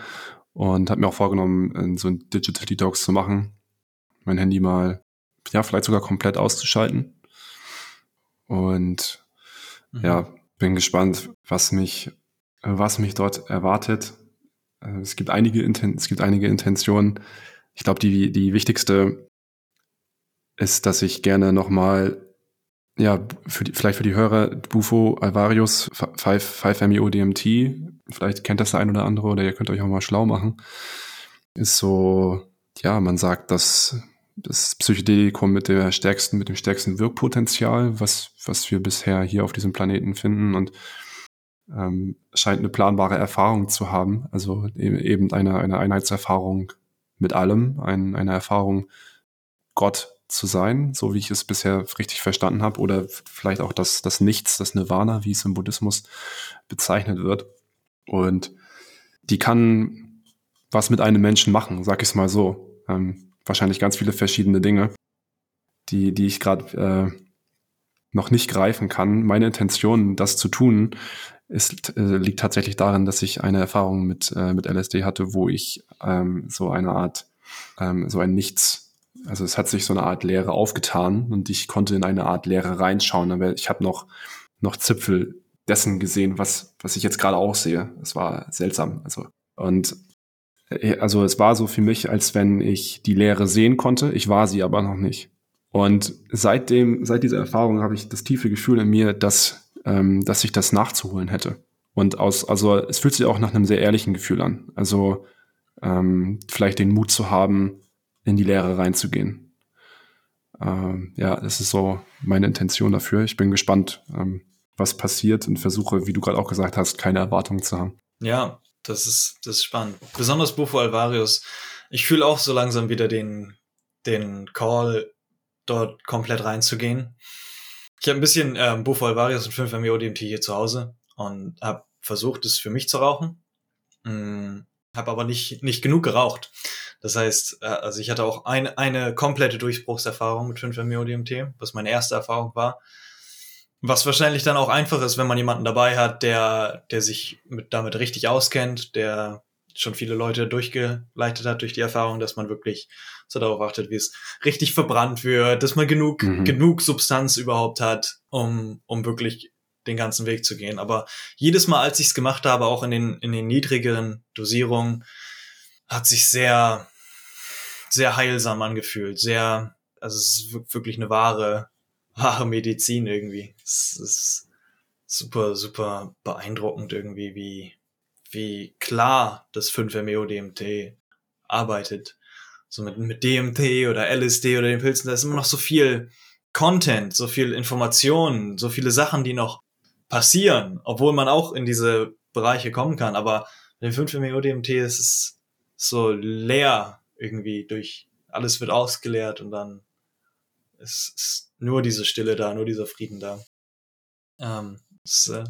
und habe mir auch vorgenommen, so ein Digital Detox zu machen. Mein Handy mal, ja, vielleicht sogar komplett auszuschalten. Und mhm. ja, bin gespannt, was mich was mich dort erwartet. Es gibt einige, es gibt einige Intentionen. Ich glaube, die, die wichtigste ist, dass ich gerne nochmal, ja, für die, vielleicht für die Hörer, Bufo Alvarius 5-MeO-DMT, vielleicht kennt das der ein oder andere oder ihr könnt euch auch mal schlau machen, ist so, ja, man sagt, dass das Psychedelikum mit der stärksten, mit dem stärksten Wirkpotenzial, was, was wir bisher hier auf diesem Planeten finden und ähm, scheint eine planbare Erfahrung zu haben. Also e-, eben eine, eine Einheitserfahrung mit allem, ein, eine Erfahrung, Gott zu sein, so wie ich es bisher richtig verstanden habe, oder vielleicht auch das, das Nichts, das Nirvana, wie es im Buddhismus bezeichnet wird. Und die kann was mit einem Menschen machen, sag ich es mal so. Ähm, wahrscheinlich ganz viele verschiedene Dinge, die, die ich gerade äh, noch nicht greifen kann. Meine Intention, das zu tun, ist, äh, liegt tatsächlich darin, dass ich eine Erfahrung mit, äh, mit LSD hatte, wo ich ähm, so eine Art, ähm, so ein Nichts, also es hat sich so eine Art Leere aufgetan und ich konnte in eine Art Leere reinschauen, aber ich habe noch, noch Zipfel dessen gesehen, was, was ich jetzt gerade auch sehe. Es war seltsam. Also, und also es war so für mich, als wenn ich die Leere sehen konnte. Ich war sie aber noch nicht. Und seitdem, seit dieser Erfahrung habe ich das tiefe Gefühl in mir, dass ähm, dass ich das nachzuholen hätte. Und aus, also es fühlt sich auch nach einem sehr ehrlichen Gefühl an. Also ähm, vielleicht den Mut zu haben, in die Lehre reinzugehen. Ähm, ja, das ist so meine Intention dafür. Ich bin gespannt, ähm, was passiert und versuche, wie du gerade auch gesagt hast, keine Erwartungen zu haben. Ja, das ist, das ist spannend. Besonders Bufo Alvarius. Ich fühle auch so langsam wieder den, den Call, dort komplett reinzugehen. Ich habe ein bisschen ähm, Bufo Alvarius und 5 MEO DMT hier zu Hause und habe versucht, es für mich zu rauchen. Mm, habe aber nicht, nicht genug geraucht. Das heißt, äh, also ich hatte auch ein, eine komplette Durchbruchserfahrung mit 5 MEO DMT, was meine erste Erfahrung war. Was wahrscheinlich dann auch einfach ist, wenn man jemanden dabei hat, der, der sich mit, damit richtig auskennt, der schon viele Leute durchgeleitet hat durch die Erfahrung, dass man wirklich so darauf achtet, wie es richtig verbrannt wird, dass man genug, mhm. genug Substanz überhaupt hat, um, um wirklich den ganzen Weg zu gehen. Aber jedes Mal, als ich es gemacht habe, auch in den, in den niedrigeren Dosierungen, hat sich sehr, sehr heilsam angefühlt. Sehr, also es ist wirklich eine wahre, wahre Medizin irgendwie. Es ist super, super beeindruckend irgendwie, wie, wie klar das 5-MeO-DMT arbeitet. So mit, mit DMT oder LSD oder den Pilzen, da ist immer noch so viel Content, so viel Information, so viele Sachen, die noch passieren, obwohl man auch in diese Bereiche kommen kann. Aber mit dem 5-MeO-DMT ist es so leer irgendwie durch, alles wird ausgeleert und dann ist, ist nur diese Stille da, nur dieser Frieden da. Ähm, ist, äh,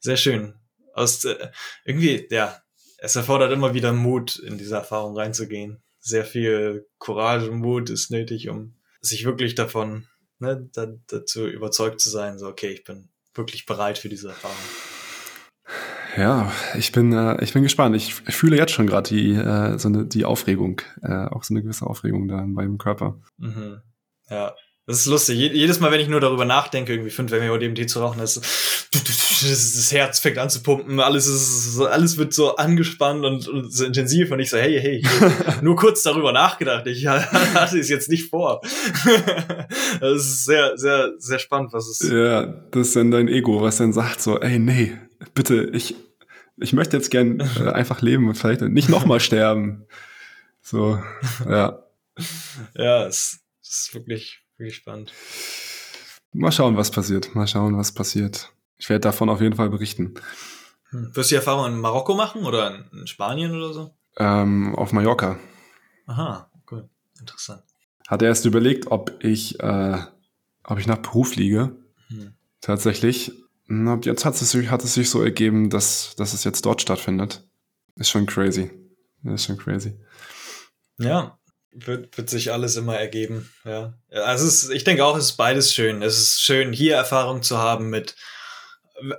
sehr schön aus äh, irgendwie, ja, es erfordert immer wieder Mut, in diese Erfahrung reinzugehen. Sehr viel Courage und Mut ist nötig, um sich wirklich davon, ne, da, dazu überzeugt zu sein, so, okay, ich bin wirklich bereit für diese Erfahrung. Ja, ich bin, äh, ich bin gespannt. Ich, fühle jetzt schon gerade die, äh, so eine, die Aufregung, äh, auch so eine gewisse Aufregung da in meinem Körper. Mhm. Ja, Das ist lustig. Jedes Mal, wenn ich nur darüber nachdenke, irgendwie 5 MW DMT zu rauchen, das, das Herz fängt an zu pumpen, alles ist, alles wird so angespannt und, und so intensiv und ich so, hey, hey, ich nur kurz darüber nachgedacht. Ich hatte es jetzt nicht vor. das ist sehr, sehr, sehr spannend, was es. Ja, das ist dann dein Ego, was dann sagt so, ey, nee, bitte, ich, ich möchte jetzt gern äh, einfach leben und vielleicht nicht nochmal sterben. So, ja. Ja, es, es ist wirklich bin gespannt. Mal schauen, was passiert. Mal schauen, was passiert. Ich werde davon auf jeden Fall berichten. Hm. Wirst du die Erfahrung in Marokko machen oder in Spanien oder so? Ähm, auf Mallorca. Aha, cool. Interessant. Hat erst überlegt, ob ich, äh, ob ich nach Peru fliege. Hm. Tatsächlich. Jetzt hat es, sich, hat es sich so ergeben, dass, dass es jetzt dort stattfindet. Ist schon crazy. Ist schon crazy. Ja, wird, wird sich alles immer ergeben. Ja. Also ist, ich denke auch, es ist beides schön. Es ist schön, hier Erfahrung zu haben mit,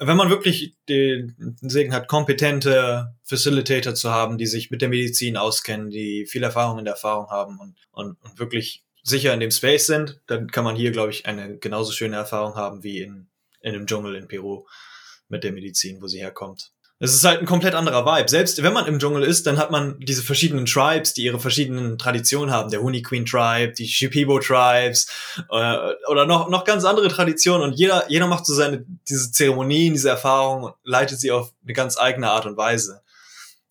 wenn man wirklich den Segen hat, kompetente Facilitator zu haben, die sich mit der Medizin auskennen, die viel Erfahrung in der Erfahrung haben und, und, und wirklich sicher in dem Space sind, dann kann man hier, glaube ich, eine genauso schöne Erfahrung haben wie in, in dem Dschungel in Peru mit der Medizin, wo sie herkommt. Es ist halt ein komplett anderer Vibe. Selbst wenn man im Dschungel ist, dann hat man diese verschiedenen Tribes, die ihre verschiedenen Traditionen haben. Der Honey Queen Tribe, die Shipibo Tribes äh, oder noch, noch ganz andere Traditionen. Und jeder, jeder macht so seine, diese Zeremonien, diese Erfahrungen und leitet sie auf eine ganz eigene Art und Weise.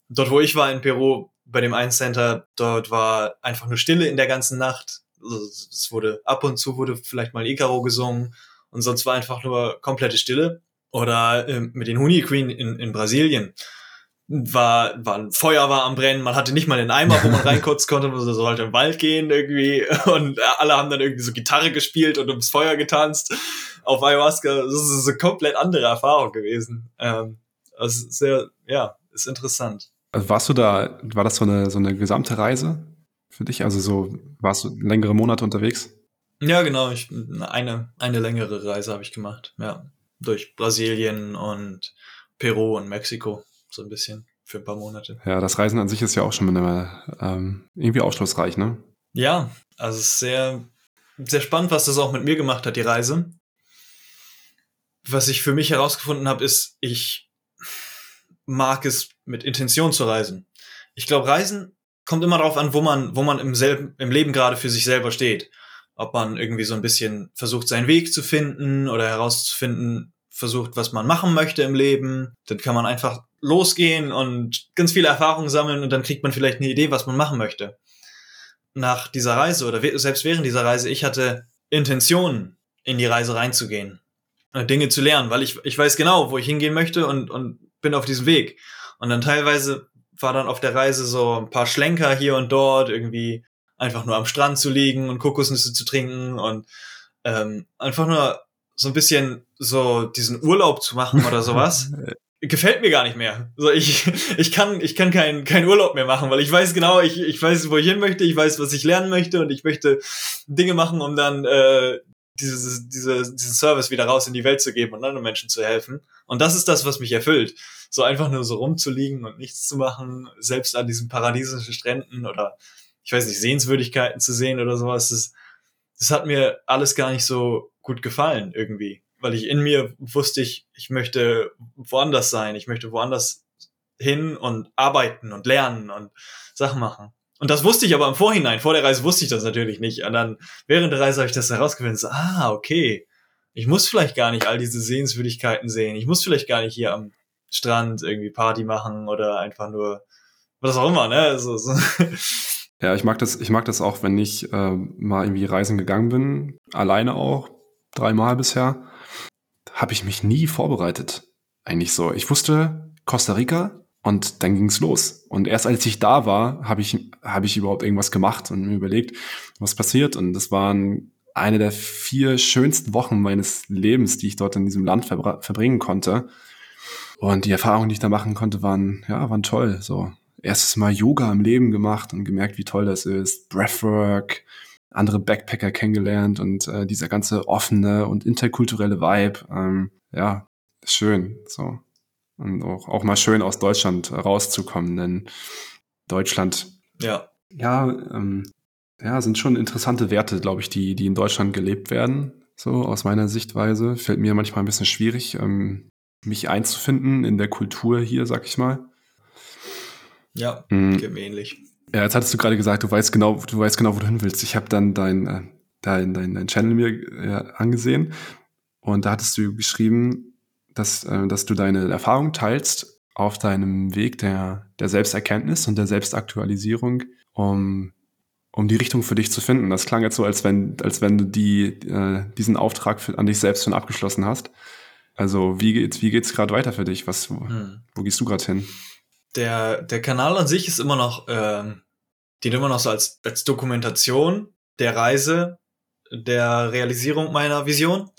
Dort, wo ich war in Peru, bei dem einen Center, dort war einfach nur Stille in der ganzen Nacht. Also, es wurde ab und zu wurde vielleicht mal Icaro gesungen und sonst war einfach nur komplette Stille. Oder äh, mit den Honey Queen in, in Brasilien war, war ein Feuer war am Brennen, man hatte nicht mal einen Eimer, wo man reinkotzen konnte, man sollte im Wald gehen irgendwie und alle haben dann irgendwie so Gitarre gespielt und ums Feuer getanzt auf Ayahuasca. Das ist eine komplett andere Erfahrung gewesen. Ähm, also sehr, ja, ist interessant. Also warst du da, war das so eine, so eine gesamte Reise für dich? Also so, warst du längere Monate unterwegs? Ja, genau. Ich, eine, eine längere Reise habe ich gemacht, ja durch Brasilien und Peru und Mexiko so ein bisschen für ein paar Monate. Ja, das Reisen an sich ist ja auch schon immer, ähm, irgendwie aufschlussreich, ne? Ja, also sehr, sehr spannend, was das auch mit mir gemacht hat, die Reise. Was ich für mich herausgefunden habe, ist, ich mag es mit Intention zu reisen. Ich glaube, Reisen kommt immer darauf an, wo man, wo man im, selben, im Leben gerade für sich selber steht ob man irgendwie so ein bisschen versucht, seinen Weg zu finden oder herauszufinden, versucht, was man machen möchte im Leben. Dann kann man einfach losgehen und ganz viele Erfahrungen sammeln und dann kriegt man vielleicht eine Idee, was man machen möchte. Nach dieser Reise oder selbst während dieser Reise, ich hatte Intentionen, in die Reise reinzugehen, äh, Dinge zu lernen, weil ich, ich weiß genau, wo ich hingehen möchte und, und bin auf diesem Weg. Und dann teilweise war dann auf der Reise so ein paar Schlenker hier und dort, irgendwie einfach nur am Strand zu liegen und Kokosnüsse zu trinken und ähm, einfach nur so ein bisschen so diesen Urlaub zu machen oder sowas. gefällt mir gar nicht mehr. So, ich, ich kann, ich kann keinen kein Urlaub mehr machen, weil ich weiß genau, ich, ich weiß, wo ich hin möchte, ich weiß, was ich lernen möchte und ich möchte Dinge machen, um dann äh, dieses, diese, diesen Service wieder raus in die Welt zu geben und anderen Menschen zu helfen. Und das ist das, was mich erfüllt. So einfach nur so rumzuliegen und nichts zu machen, selbst an diesen paradiesischen Stränden oder ich weiß nicht, Sehenswürdigkeiten zu sehen oder sowas. Das, das hat mir alles gar nicht so gut gefallen irgendwie. Weil ich in mir wusste, ich, ich möchte woanders sein, ich möchte woanders hin und arbeiten und lernen und Sachen machen. Und das wusste ich aber im Vorhinein. Vor der Reise wusste ich das natürlich nicht. Und dann während der Reise habe ich das herausgefunden. So, ah, okay. Ich muss vielleicht gar nicht all diese Sehenswürdigkeiten sehen. Ich muss vielleicht gar nicht hier am Strand irgendwie Party machen oder einfach nur was auch immer, ne? So, so. Ja, ich mag das, ich mag das auch, wenn ich äh, mal irgendwie reisen gegangen bin, alleine auch, dreimal bisher, habe ich mich nie vorbereitet. Eigentlich so. Ich wusste Costa Rica und dann ging's los. Und erst als ich da war, habe ich, hab ich überhaupt irgendwas gemacht und mir überlegt, was passiert. Und das waren eine der vier schönsten Wochen meines Lebens, die ich dort in diesem Land verbringen konnte. Und die Erfahrungen, die ich da machen konnte, waren, ja, waren toll. So, erstes Mal Yoga im Leben gemacht und gemerkt, wie toll das ist. Breathwork, andere Backpacker kennengelernt und äh, dieser ganze offene und interkulturelle Vibe. Ähm, ja, schön. So. Und auch, auch mal schön aus Deutschland rauszukommen, denn Deutschland. Ja. Ja, ähm, ja, sind schon interessante Werte, glaube ich, die, die in Deutschland gelebt werden. So aus meiner Sichtweise. Fällt mir manchmal ein bisschen schwierig, ähm, mich einzufinden in der Kultur hier, sag ich mal. Ja, mhm. geht mir ähnlich. Ja, jetzt hattest du gerade gesagt, du weißt genau, du weißt genau, wo du hin willst. Ich habe dann dein, äh, dein, dein, dein Channel mir äh, angesehen und da hattest du geschrieben, dass, äh, dass du deine Erfahrung teilst auf deinem Weg der, der Selbsterkenntnis und der Selbstaktualisierung, um um die Richtung für dich zu finden. Das klang jetzt so, als wenn, als wenn du die, äh, diesen Auftrag für, an dich selbst schon abgeschlossen hast. Also wie geht's, wie geht's gerade weiter für dich? Was, wo, hm. wo gehst du gerade hin? Der, der Kanal an sich ist immer noch, äh, dient immer noch so als, als Dokumentation der Reise, der Realisierung meiner Vision.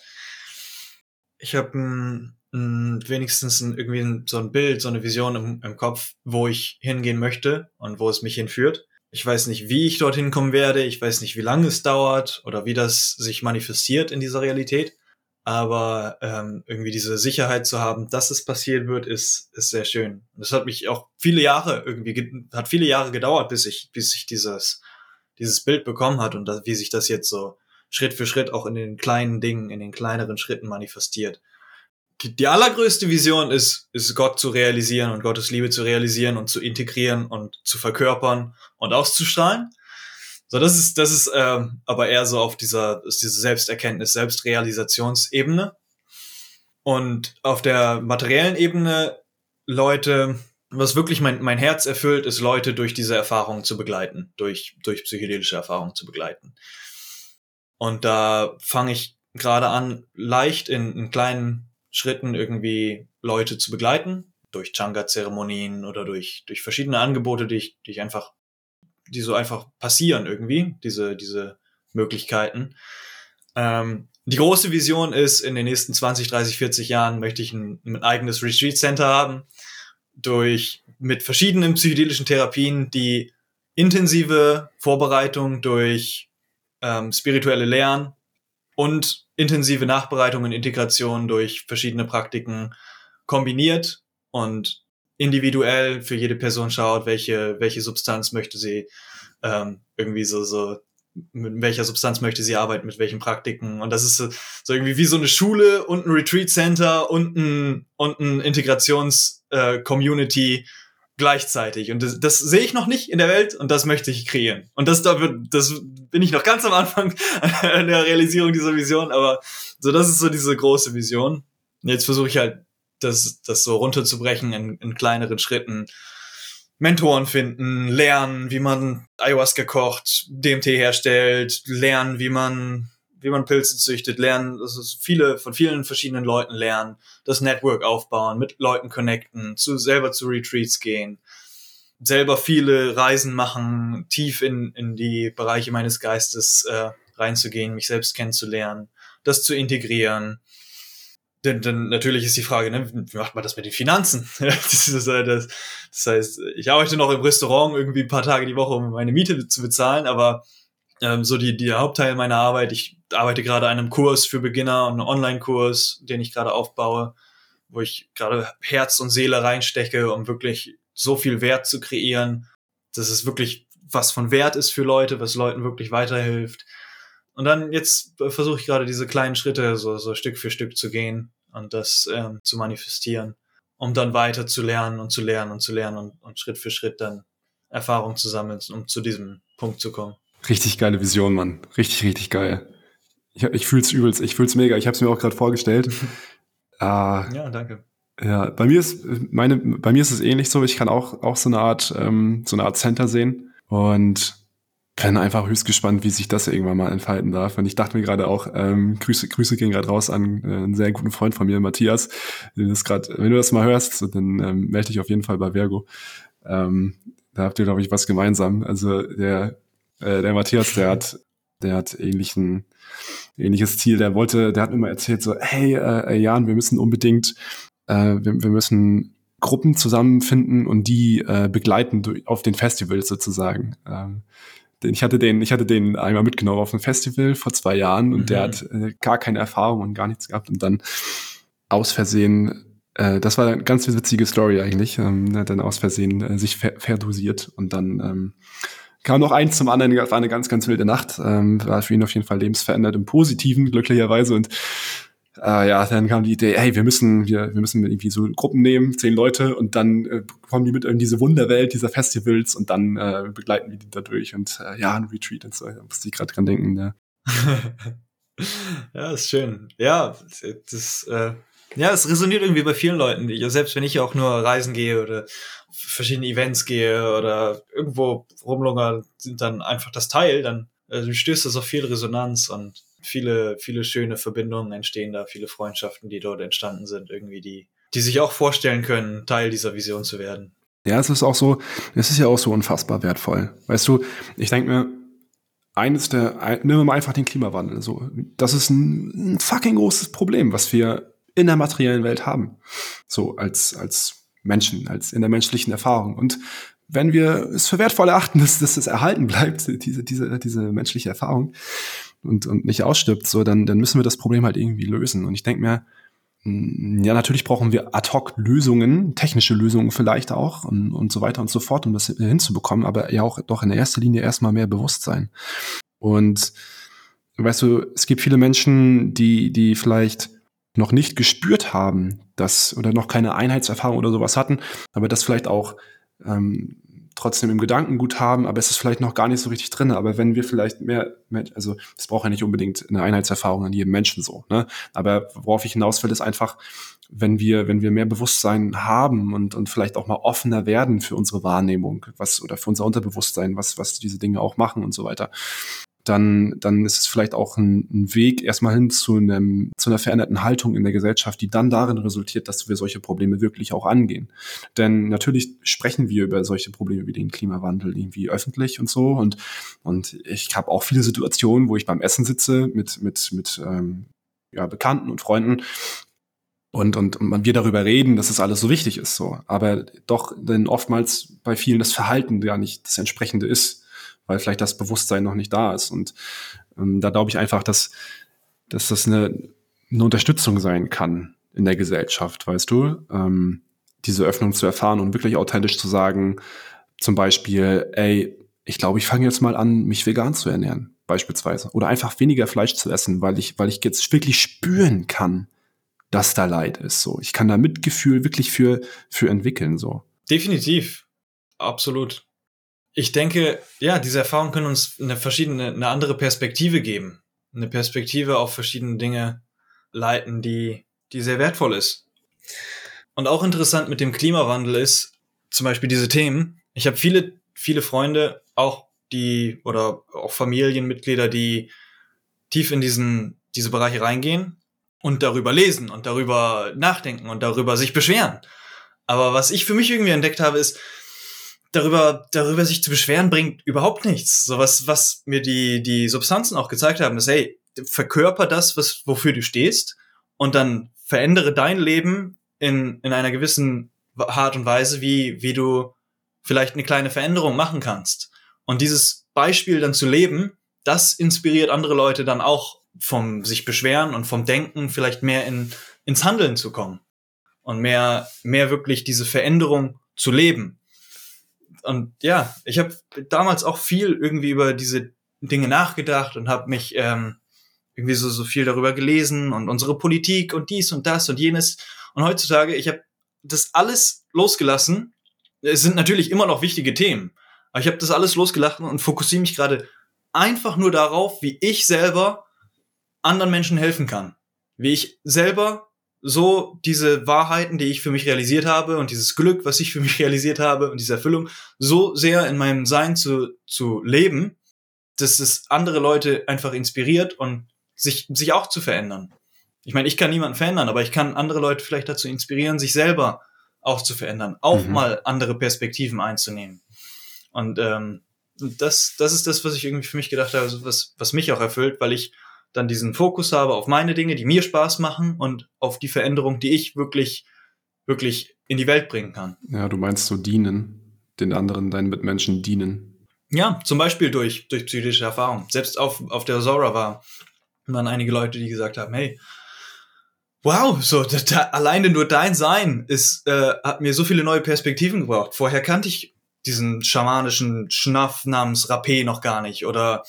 Ich habe wenigstens ein, irgendwie ein, so ein Bild, so eine Vision im, im Kopf, wo ich hingehen möchte und wo es mich hinführt. Ich weiß nicht, wie ich dorthin kommen werde. Ich weiß nicht, wie lange es dauert oder wie das sich manifestiert in dieser Realität. Aber ähm, irgendwie diese Sicherheit zu haben, dass es passieren wird, ist, ist sehr schön. Und das hat mich auch viele Jahre irgendwie, hat viele Jahre gedauert, bis ich, bis ich dieses, dieses Bild bekommen hat und das, wie sich das jetzt so Schritt für Schritt auch in den kleinen Dingen, in den kleineren Schritten manifestiert die allergrößte Vision ist, ist Gott zu realisieren und Gottes Liebe zu realisieren und zu integrieren und zu verkörpern und auszustrahlen. So, das ist, das ist äh, aber eher so auf dieser, ist diese Selbsterkenntnis, Selbstrealisationsebene. Und auf der materiellen Ebene Leute, was wirklich mein, mein Herz erfüllt, ist Leute durch diese Erfahrungen zu begleiten, durch, durch psychedelische Erfahrungen zu begleiten. Und da fange ich gerade an, leicht in, in kleinen Schritten irgendwie Leute zu begleiten, durch Changa-Zeremonien oder durch, durch verschiedene Angebote, die ich, die ich einfach, die so einfach passieren irgendwie, diese, diese Möglichkeiten. Ähm, die große Vision ist, in den nächsten 20, 30, 40 Jahren möchte ich ein, ein eigenes Retreat Center haben, durch, mit verschiedenen psychedelischen Therapien, die intensive Vorbereitung durch ähm, spirituelle Lehren und intensive Nachbereitung und Integration durch verschiedene Praktiken kombiniert und individuell für jede Person schaut, welche, welche Substanz möchte sie ähm, irgendwie so, so, mit welcher Substanz möchte sie arbeiten, mit welchen Praktiken. Und das ist so, irgendwie wie so eine Schule und ein Retreat Center und ein, und ein Integrations-Community, äh, gleichzeitig. Und das, das sehe ich noch nicht in der Welt und das möchte ich kreieren. Und das, da wird, das bin ich noch ganz am Anfang der Realisierung dieser Vision, aber so, das ist so diese große Vision. Jetzt versuche ich halt, das, das so runterzubrechen in, in kleineren Schritten. Mentoren finden, lernen, wie man Ayahuasca kocht, DMT herstellt, lernen, wie man wie man Pilze züchtet, lernen, das ist viele, von vielen verschiedenen Leuten lernen, das Network aufbauen, mit Leuten connecten, zu, selber zu Retreats gehen, selber viele Reisen machen, tief in, in die Bereiche meines Geistes äh, reinzugehen, mich selbst kennenzulernen, das zu integrieren. Denn, denn natürlich ist die Frage, ne, wie macht man das mit den Finanzen? das, äh, das, das heißt, ich arbeite noch im Restaurant irgendwie ein paar Tage die Woche, um meine Miete zu bezahlen, aber ähm, so die, die Hauptteil meiner Arbeit. Ich arbeite gerade an einem Kurs für Beginner und einen Online-Kurs, den ich gerade aufbaue, wo ich gerade Herz und Seele reinstecke, um wirklich so viel Wert zu kreieren, dass es wirklich was von Wert ist für Leute, was Leuten wirklich weiterhilft. Und dann jetzt versuche ich gerade diese kleinen Schritte so, so Stück für Stück zu gehen und das ähm, zu manifestieren, um dann weiter zu lernen und zu lernen und zu lernen und, und Schritt für Schritt dann Erfahrung zu sammeln, um zu diesem Punkt zu kommen. Richtig geile Vision, Mann. Richtig, richtig geil. Ich, ich fühl's übelst, ich fühl's mega. Ich habe es mir auch gerade vorgestellt. äh, ja, danke. Ja, bei mir ist meine, bei mir ist es ähnlich so. Ich kann auch auch so eine Art ähm, so eine Art Center sehen und bin einfach höchst gespannt, wie sich das irgendwann mal entfalten darf. Und ich dachte mir gerade auch, ähm, Grüße, Grüße gehen gerade raus an äh, einen sehr guten Freund von mir, Matthias. Das, grad, wenn du das mal hörst, dann ähm, melde dich auf jeden Fall bei Vergo. Ähm, da habt ihr, glaube ich, was gemeinsam. Also der äh, der Matthias, der hat, der hat ähnlichen, ähnliches Ziel. Der wollte, der hat mir mal erzählt so, hey, äh, Jan, wir müssen unbedingt, äh, wir, wir müssen Gruppen zusammenfinden und die äh, begleiten durch, auf den Festivals sozusagen. Ähm, ich hatte den, ich hatte den einmal mitgenommen auf ein Festival vor zwei Jahren und mhm. der hat äh, gar keine Erfahrung und gar nichts gehabt und dann aus Versehen, äh, das war eine ganz witzige Story eigentlich, ähm, hat dann aus Versehen äh, sich ver verdosiert und dann ähm, kam noch eins zum anderen, war eine ganz, ganz wilde Nacht. Ähm, war für ihn auf jeden Fall lebensverändert im Positiven, glücklicherweise. Und äh, ja, dann kam die Idee, hey, wir müssen, wir, wir müssen irgendwie so Gruppen nehmen, zehn Leute, und dann äh, kommen die mit in diese Wunderwelt dieser Festivals und dann äh, begleiten wir die da durch und äh, ja, ein Retreat und so. Da musste ich gerade dran denken, ja. ja, ist schön. Ja, das, äh, ja, es resoniert irgendwie bei vielen Leuten. Selbst wenn ich auch nur reisen gehe oder verschiedene Events gehe oder irgendwo rumlungere, sind dann einfach das Teil, dann also stößt das auf viel Resonanz und viele, viele schöne Verbindungen entstehen da, viele Freundschaften, die dort entstanden sind, irgendwie, die, die sich auch vorstellen können, Teil dieser Vision zu werden. Ja, es ist auch so, es ist ja auch so unfassbar wertvoll. Weißt du, ich denke mir, eines der, nehmen wir mal einfach den Klimawandel, so. Das ist ein, ein fucking großes Problem, was wir in der materiellen Welt haben. So, als, als Menschen, als in der menschlichen Erfahrung. Und wenn wir es für wertvoll erachten, dass, dass es erhalten bleibt, diese, diese, diese menschliche Erfahrung und, und nicht ausstirbt, so, dann, dann müssen wir das Problem halt irgendwie lösen. Und ich denke mir, hm, ja, natürlich brauchen wir Ad-Hoc-Lösungen, technische Lösungen vielleicht auch und, und so weiter und so fort, um das hinzubekommen, aber ja auch doch in erster Linie erstmal mehr Bewusstsein. Und weißt du, es gibt viele Menschen, die, die vielleicht noch nicht gespürt haben, dass oder noch keine Einheitserfahrung oder sowas hatten, aber das vielleicht auch ähm, trotzdem im Gedankengut haben, aber es ist vielleicht noch gar nicht so richtig drin. Aber wenn wir vielleicht mehr, mehr also es braucht ja nicht unbedingt eine Einheitserfahrung an jedem Menschen so, ne? Aber worauf ich hinaus will, ist einfach, wenn wir, wenn wir mehr Bewusstsein haben und, und vielleicht auch mal offener werden für unsere Wahrnehmung, was oder für unser Unterbewusstsein, was, was diese Dinge auch machen und so weiter, dann, dann ist es vielleicht auch ein, ein, Weg erstmal hin zu, einem, zu einer veränderten Haltung in der Gesellschaft, die dann darin resultiert, dass wir solche Probleme wirklich auch angehen. Denn natürlich sprechen wir über solche Probleme wie den Klimawandel irgendwie öffentlich und so. Und, und ich habe auch viele Situationen, wo ich beim Essen sitze mit, mit, mit ähm, ja, Bekannten und Freunden und, und, und wir darüber reden, dass es das alles so wichtig ist. So. Aber doch dann oftmals bei vielen das Verhalten ja nicht das entsprechende ist weil vielleicht das Bewusstsein noch nicht da ist. Und ähm, da glaube ich einfach, dass, dass das eine, eine Unterstützung sein kann in der Gesellschaft, weißt du, ähm, diese Öffnung zu erfahren und wirklich authentisch zu sagen, zum Beispiel, ey, ich glaube, ich fange jetzt mal an, mich vegan zu ernähren, beispielsweise. Oder einfach weniger Fleisch zu essen, weil ich, weil ich jetzt wirklich spüren kann, dass da Leid ist. So, ich kann da Mitgefühl wirklich für, für entwickeln, so. Definitiv. Absolut. Ich denke, ja, diese Erfahrungen können uns eine verschiedene, eine andere Perspektive geben. Eine Perspektive auf verschiedene Dinge leiten, die, die sehr wertvoll ist. Und auch interessant mit dem Klimawandel ist zum Beispiel diese Themen. Ich habe viele, viele Freunde, auch die oder auch Familienmitglieder, die tief in diesen, diese Bereiche reingehen und darüber lesen und darüber nachdenken und darüber sich beschweren. Aber was ich für mich irgendwie entdeckt habe, ist, darüber, darüber sich zu beschweren, bringt überhaupt nichts. So was, was mir die, die Substanzen auch gezeigt haben, ist, hey, verkörper das, was, wofür du stehst und dann verändere dein Leben in, in einer gewissen Art und Weise, wie, wie du vielleicht eine kleine Veränderung machen kannst. Und dieses Beispiel dann zu leben, das inspiriert andere Leute dann auch vom sich beschweren und vom Denken vielleicht mehr in, ins Handeln zu kommen und mehr, mehr wirklich diese Veränderung zu leben und ja, ich habe damals auch viel irgendwie über diese Dinge nachgedacht und habe mich ähm, irgendwie so, so viel darüber gelesen und unsere Politik und dies und das und jenes. Und heutzutage, ich habe das alles losgelassen. Es sind natürlich immer noch wichtige Themen, aber ich habe das alles losgelassen und fokussiere mich gerade einfach nur darauf, wie ich selber anderen Menschen helfen kann. Wie ich selber so diese Wahrheiten, die ich für mich realisiert habe und dieses Glück, was ich für mich realisiert habe und diese Erfüllung so sehr in meinem Sein zu, zu leben, dass es andere Leute einfach inspiriert und sich, sich auch zu verändern. Ich meine, ich kann niemanden verändern, aber ich kann andere Leute vielleicht dazu inspirieren, sich selber auch zu verändern, auch mhm. mal andere Perspektiven einzunehmen. Und ähm, das, das ist das, was ich irgendwie für mich gedacht habe, was, was mich auch erfüllt, weil ich dann diesen Fokus habe auf meine Dinge, die mir Spaß machen und auf die Veränderung, die ich wirklich, wirklich in die Welt bringen kann. Ja, du meinst so dienen, den anderen, deinen Mitmenschen dienen. Ja, zum Beispiel durch, durch psychische Erfahrung. Selbst auf, auf der Zora war, waren einige Leute, die gesagt haben, hey, wow, so da, alleine nur dein Sein ist, äh, hat mir so viele neue Perspektiven gebraucht. Vorher kannte ich diesen schamanischen Schnaff namens Rapé noch gar nicht oder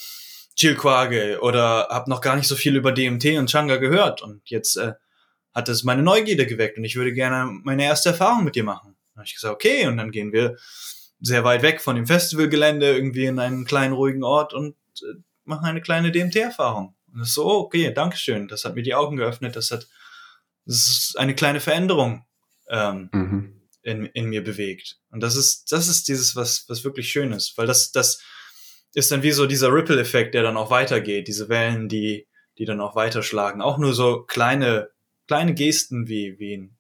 Chilquage oder habe noch gar nicht so viel über DMT und Changa gehört und jetzt äh, hat es meine Neugierde geweckt und ich würde gerne meine erste Erfahrung mit dir machen. Da habe ich gesagt, okay, und dann gehen wir sehr weit weg von dem Festivalgelände irgendwie in einen kleinen ruhigen Ort und äh, machen eine kleine DMT-Erfahrung. Und das ist so, okay, Dankeschön, das hat mir die Augen geöffnet, das hat das ist eine kleine Veränderung ähm, mhm. in, in mir bewegt. Und das ist, das ist dieses, was, was wirklich schön ist, weil das, das ist dann wie so dieser Ripple-Effekt, der dann auch weitergeht, diese Wellen, die, die dann auch weiterschlagen. Auch nur so kleine, kleine Gesten wie, wie ein,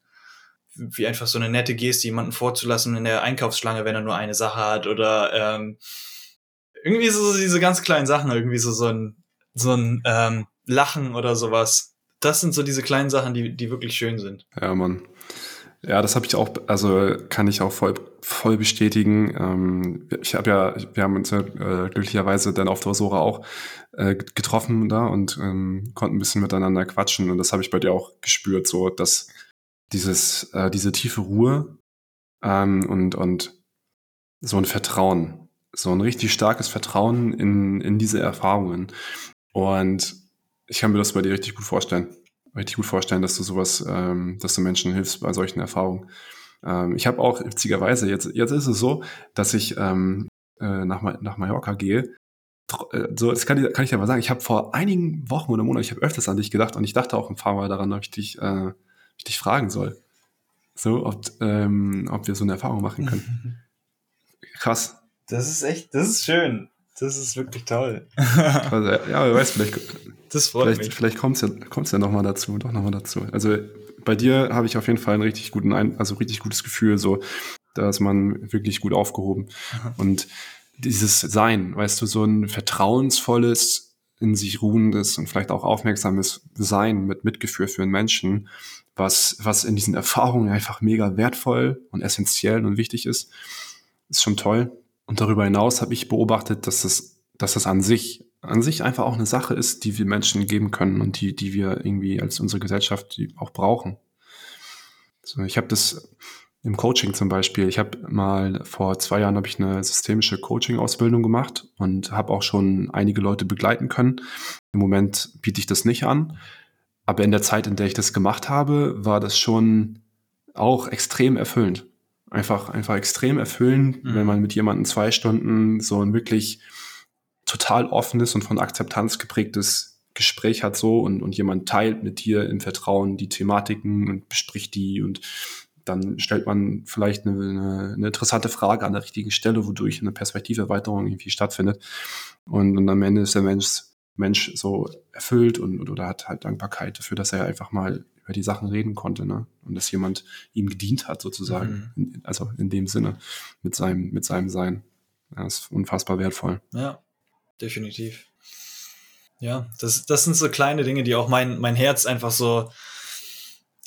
wie einfach so eine nette Geste, jemanden vorzulassen in der Einkaufsschlange, wenn er nur eine Sache hat oder ähm, irgendwie so diese ganz kleinen Sachen, irgendwie so so ein so ein ähm, Lachen oder sowas. Das sind so diese kleinen Sachen, die die wirklich schön sind. Ja, Mann. Ja, das habe ich auch, also kann ich auch voll, voll bestätigen. Ähm, ich habe ja, wir haben uns ja äh, glücklicherweise dann auf der Sora auch äh, getroffen da und ähm, konnten ein bisschen miteinander quatschen und das habe ich bei dir auch gespürt, so dass dieses, äh, diese tiefe Ruhe ähm, und, und so ein Vertrauen, so ein richtig starkes Vertrauen in, in diese Erfahrungen. Und ich kann mir das bei dir richtig gut vorstellen richtig gut vorstellen, dass du sowas, ähm, dass du Menschen hilfst bei solchen Erfahrungen. Ähm, ich habe auch witzigerweise, jetzt, jetzt ist es so, dass ich ähm, äh, nach, nach Mallorca gehe. Äh, so, das kann ich, kann ich dir mal sagen. Ich habe vor einigen Wochen oder Monaten, ich habe öfters an dich gedacht und ich dachte auch ein paar Mal daran, ob ich dich, äh, ob ich dich fragen soll. So, ob, ähm, ob wir so eine Erfahrung machen können. Krass. Das ist echt, das ist schön. Das ist wirklich toll. also, ja, wer weiß, vielleicht, das freut vielleicht, vielleicht kommt es ja, kommt's ja nochmal dazu, doch nochmal dazu. Also bei dir habe ich auf jeden Fall ein richtig guten, Ein also richtig gutes Gefühl, so, da ist man wirklich gut aufgehoben. Und dieses Sein, weißt du, so ein vertrauensvolles, in sich ruhendes und vielleicht auch aufmerksames Sein mit Mitgefühl für einen Menschen, was, was in diesen Erfahrungen einfach mega wertvoll und essentiell und wichtig ist, ist schon toll. Und darüber hinaus habe ich beobachtet, dass das, dass das an sich, an sich einfach auch eine Sache ist, die wir Menschen geben können und die, die wir irgendwie als unsere Gesellschaft auch brauchen. So, ich habe das im Coaching zum Beispiel. Ich habe mal vor zwei Jahren habe ich eine systemische Coaching-Ausbildung gemacht und habe auch schon einige Leute begleiten können. Im Moment biete ich das nicht an, aber in der Zeit, in der ich das gemacht habe, war das schon auch extrem erfüllend einfach, einfach extrem erfüllend, mhm. wenn man mit jemandem zwei Stunden so ein wirklich total offenes und von Akzeptanz geprägtes Gespräch hat so und, und jemand teilt mit dir im Vertrauen die Thematiken und bespricht die und dann stellt man vielleicht eine, eine, eine interessante Frage an der richtigen Stelle, wodurch eine Perspektiverweiterung irgendwie stattfindet. Und, und am Ende ist der Mensch, Mensch so erfüllt und oder hat halt Dankbarkeit dafür, dass er einfach mal über die Sachen reden konnte, ne? Und dass jemand ihm gedient hat, sozusagen. Mhm. Also in dem Sinne, mit seinem, mit seinem Sein. Ja, ist unfassbar wertvoll. Ja, definitiv. Ja, das, das sind so kleine Dinge, die auch mein, mein Herz einfach so,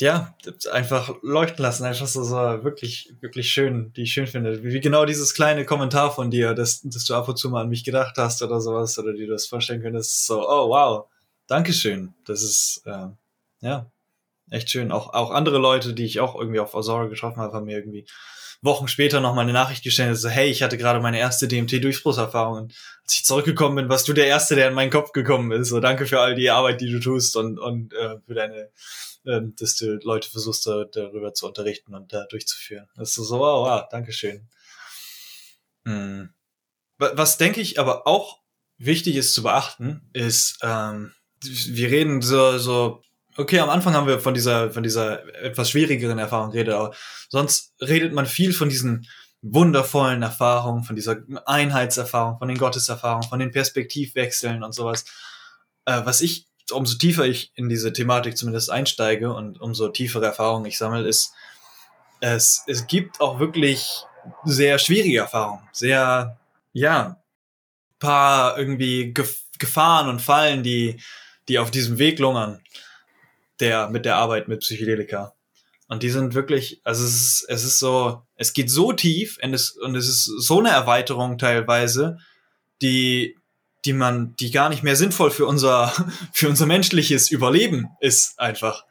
ja, einfach leuchten lassen, einfach so, so wirklich, wirklich schön, die ich schön finde. Wie genau dieses kleine Kommentar von dir, dass, dass du ab und zu mal an mich gedacht hast oder sowas, oder dir das vorstellen könntest, so, oh wow, Dankeschön. Das ist, äh, ja, echt schön. Auch, auch andere Leute, die ich auch irgendwie auf Azora getroffen habe, haben mir irgendwie Wochen später noch mal eine Nachricht gestellt, so, hey, ich hatte gerade meine erste DMT-Durchbruchserfahrung als ich zurückgekommen bin, warst du der Erste, der in meinen Kopf gekommen ist. So, danke für all die Arbeit, die du tust und, und äh, für deine, äh, dass du Leute versuchst, da, darüber zu unterrichten und da durchzuführen. Das ist so, wow, wow, danke schön. Hm. Was denke ich aber auch wichtig ist zu beachten, ist, ähm, wir reden so, so okay, am Anfang haben wir von dieser, von dieser etwas schwierigeren Erfahrung geredet, aber sonst redet man viel von diesen wundervollen Erfahrungen, von dieser Einheitserfahrung, von den Gotteserfahrungen, von den Perspektivwechseln und sowas. Äh, was ich, umso tiefer ich in diese Thematik zumindest einsteige und umso tiefere Erfahrungen ich sammle, ist, es, es gibt auch wirklich sehr schwierige Erfahrungen, sehr, ja, paar irgendwie Gefahren und Fallen, die, die auf diesem Weg lungern der, mit der Arbeit mit Psychedelika. Und die sind wirklich, also es ist, es ist so, es geht so tief und es, und es ist so eine Erweiterung teilweise, die, die man, die gar nicht mehr sinnvoll für unser, für unser menschliches Überleben ist einfach.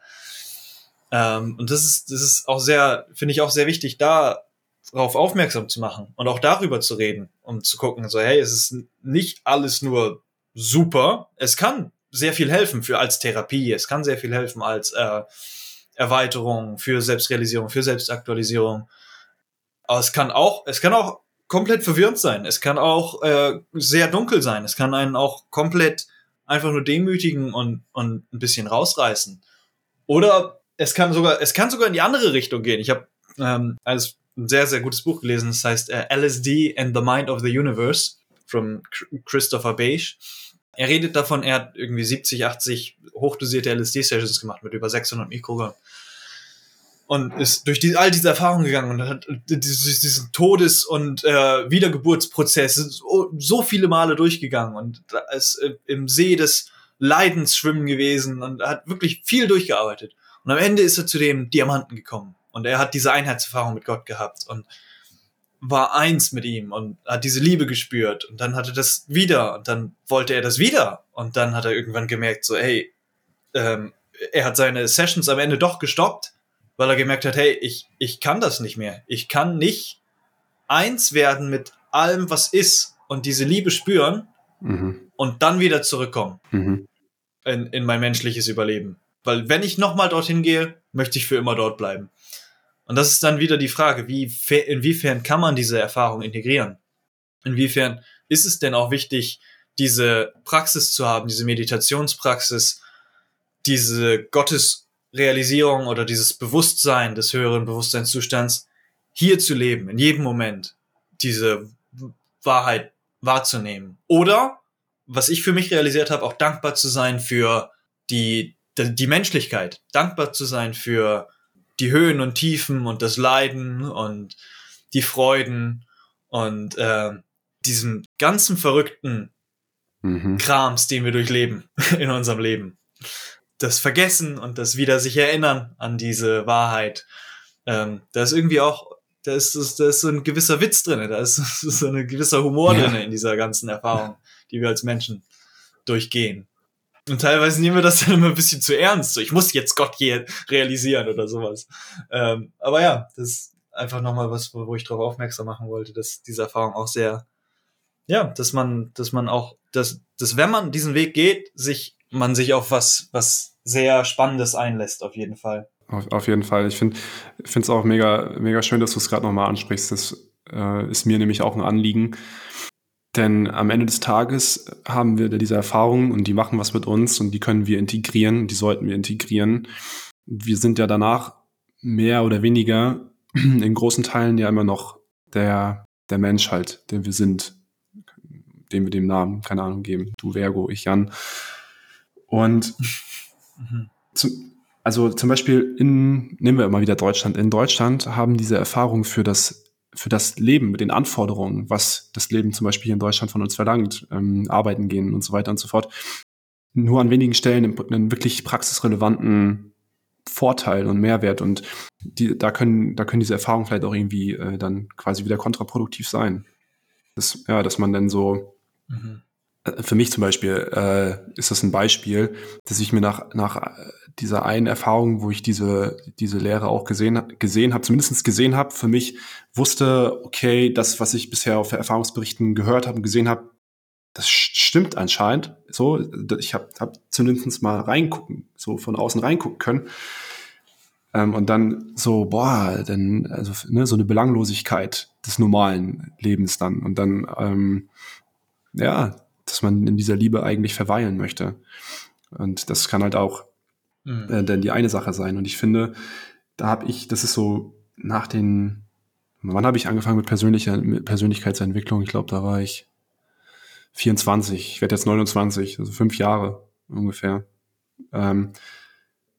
Ähm, und das ist, das ist auch sehr, finde ich auch sehr wichtig, da darauf aufmerksam zu machen und auch darüber zu reden, um zu gucken, so hey, es ist nicht alles nur super, es kann sehr viel helfen für als Therapie, es kann sehr viel helfen als äh, Erweiterung, für Selbstrealisierung, für Selbstaktualisierung. Aber es kann auch, es kann auch komplett verwirrend sein. Es kann auch äh, sehr dunkel sein. Es kann einen auch komplett einfach nur demütigen und, und ein bisschen rausreißen. Oder es kann sogar, es kann sogar in die andere Richtung gehen. Ich habe ähm, als ein sehr, sehr gutes Buch gelesen. Das heißt äh, LSD and the Mind of the Universe von Christopher Beige. Er redet davon, er hat irgendwie 70, 80 hochdosierte LSD-Sessions gemacht mit über 600 Mikrogramm. Und ist durch die, all diese Erfahrungen gegangen und hat diesen Todes- und äh, Wiedergeburtsprozess so, so viele Male durchgegangen und ist äh, im See des Leidens schwimmen gewesen und hat wirklich viel durchgearbeitet. Und am Ende ist er zu dem Diamanten gekommen. Und er hat diese Einheitserfahrung mit Gott gehabt und war eins mit ihm und hat diese Liebe gespürt. Und dann hatte das wieder und dann wollte er das wieder. Und dann hat er irgendwann gemerkt, so, hey, ähm, er hat seine Sessions am Ende doch gestoppt, weil er gemerkt hat, hey, ich, ich kann das nicht mehr. Ich kann nicht eins werden mit allem, was ist und diese Liebe spüren mhm. und dann wieder zurückkommen mhm. in, in mein menschliches Überleben. Weil wenn ich nochmal dorthin gehe, möchte ich für immer dort bleiben. Und das ist dann wieder die Frage, wie, inwiefern kann man diese Erfahrung integrieren? Inwiefern ist es denn auch wichtig, diese Praxis zu haben, diese Meditationspraxis, diese Gottesrealisierung oder dieses Bewusstsein des höheren Bewusstseinszustands hier zu leben, in jedem Moment diese Wahrheit wahrzunehmen. Oder, was ich für mich realisiert habe, auch dankbar zu sein für die, die, die Menschlichkeit, dankbar zu sein für die Höhen und Tiefen und das Leiden und die Freuden und äh, diesen ganzen verrückten mhm. Krams, den wir durchleben in unserem Leben. Das Vergessen und das wieder sich erinnern an diese Wahrheit. Ähm, da ist irgendwie auch, da ist, da ist so ein gewisser Witz drin, da ist so ein gewisser Humor ja. drin in dieser ganzen Erfahrung, die wir als Menschen durchgehen. Und teilweise nehmen wir das dann immer ein bisschen zu ernst. So, ich muss jetzt Gott hier realisieren oder sowas. Ähm, aber ja, das ist einfach nochmal was, wo ich darauf aufmerksam machen wollte, dass diese Erfahrung auch sehr, ja, dass man, dass man auch, dass, dass wenn man diesen Weg geht, sich, man sich auf was, was sehr Spannendes einlässt, auf jeden Fall. Auf, auf jeden Fall. Ich finde es auch mega, mega schön, dass du es gerade nochmal ansprichst. Das äh, ist mir nämlich auch ein Anliegen. Denn am Ende des Tages haben wir diese Erfahrungen und die machen was mit uns und die können wir integrieren, die sollten wir integrieren. Wir sind ja danach mehr oder weniger in großen Teilen ja immer noch der, der Mensch halt, der wir sind, dem wir dem Namen, keine Ahnung, geben. Du Vergo, ich Jan. Und mhm. zu, also zum Beispiel in, nehmen wir immer wieder Deutschland. In Deutschland haben diese Erfahrungen für das für das Leben, mit den Anforderungen, was das Leben zum Beispiel hier in Deutschland von uns verlangt, ähm, arbeiten gehen und so weiter und so fort, nur an wenigen Stellen einen, wirklich praxisrelevanten Vorteil und Mehrwert und die, da können, da können diese Erfahrungen vielleicht auch irgendwie äh, dann quasi wieder kontraproduktiv sein. Das, ja, dass man dann so, mhm. Äh, für mich zum Beispiel äh, ist das ein Beispiel, dass ich mir nach, nach dieser einen Erfahrung, wo ich diese, diese Lehre auch gesehen, gesehen habe, zumindest gesehen habe, für mich wusste, okay, das, was ich bisher auf Erfahrungsberichten gehört habe und gesehen habe, das stimmt anscheinend. So, ich habe hab zumindest mal reingucken, so von außen reingucken können. Ähm, und dann so, boah, dann, also ne, so eine Belanglosigkeit des normalen Lebens dann. Und dann, ähm, ja, dass man in dieser Liebe eigentlich verweilen möchte. Und das kann halt auch mhm. äh, denn die eine Sache sein. Und ich finde, da habe ich, das ist so nach den, wann habe ich angefangen mit, persönlicher, mit Persönlichkeitsentwicklung? Ich glaube, da war ich 24, ich werde jetzt 29, also fünf Jahre ungefähr. Ähm,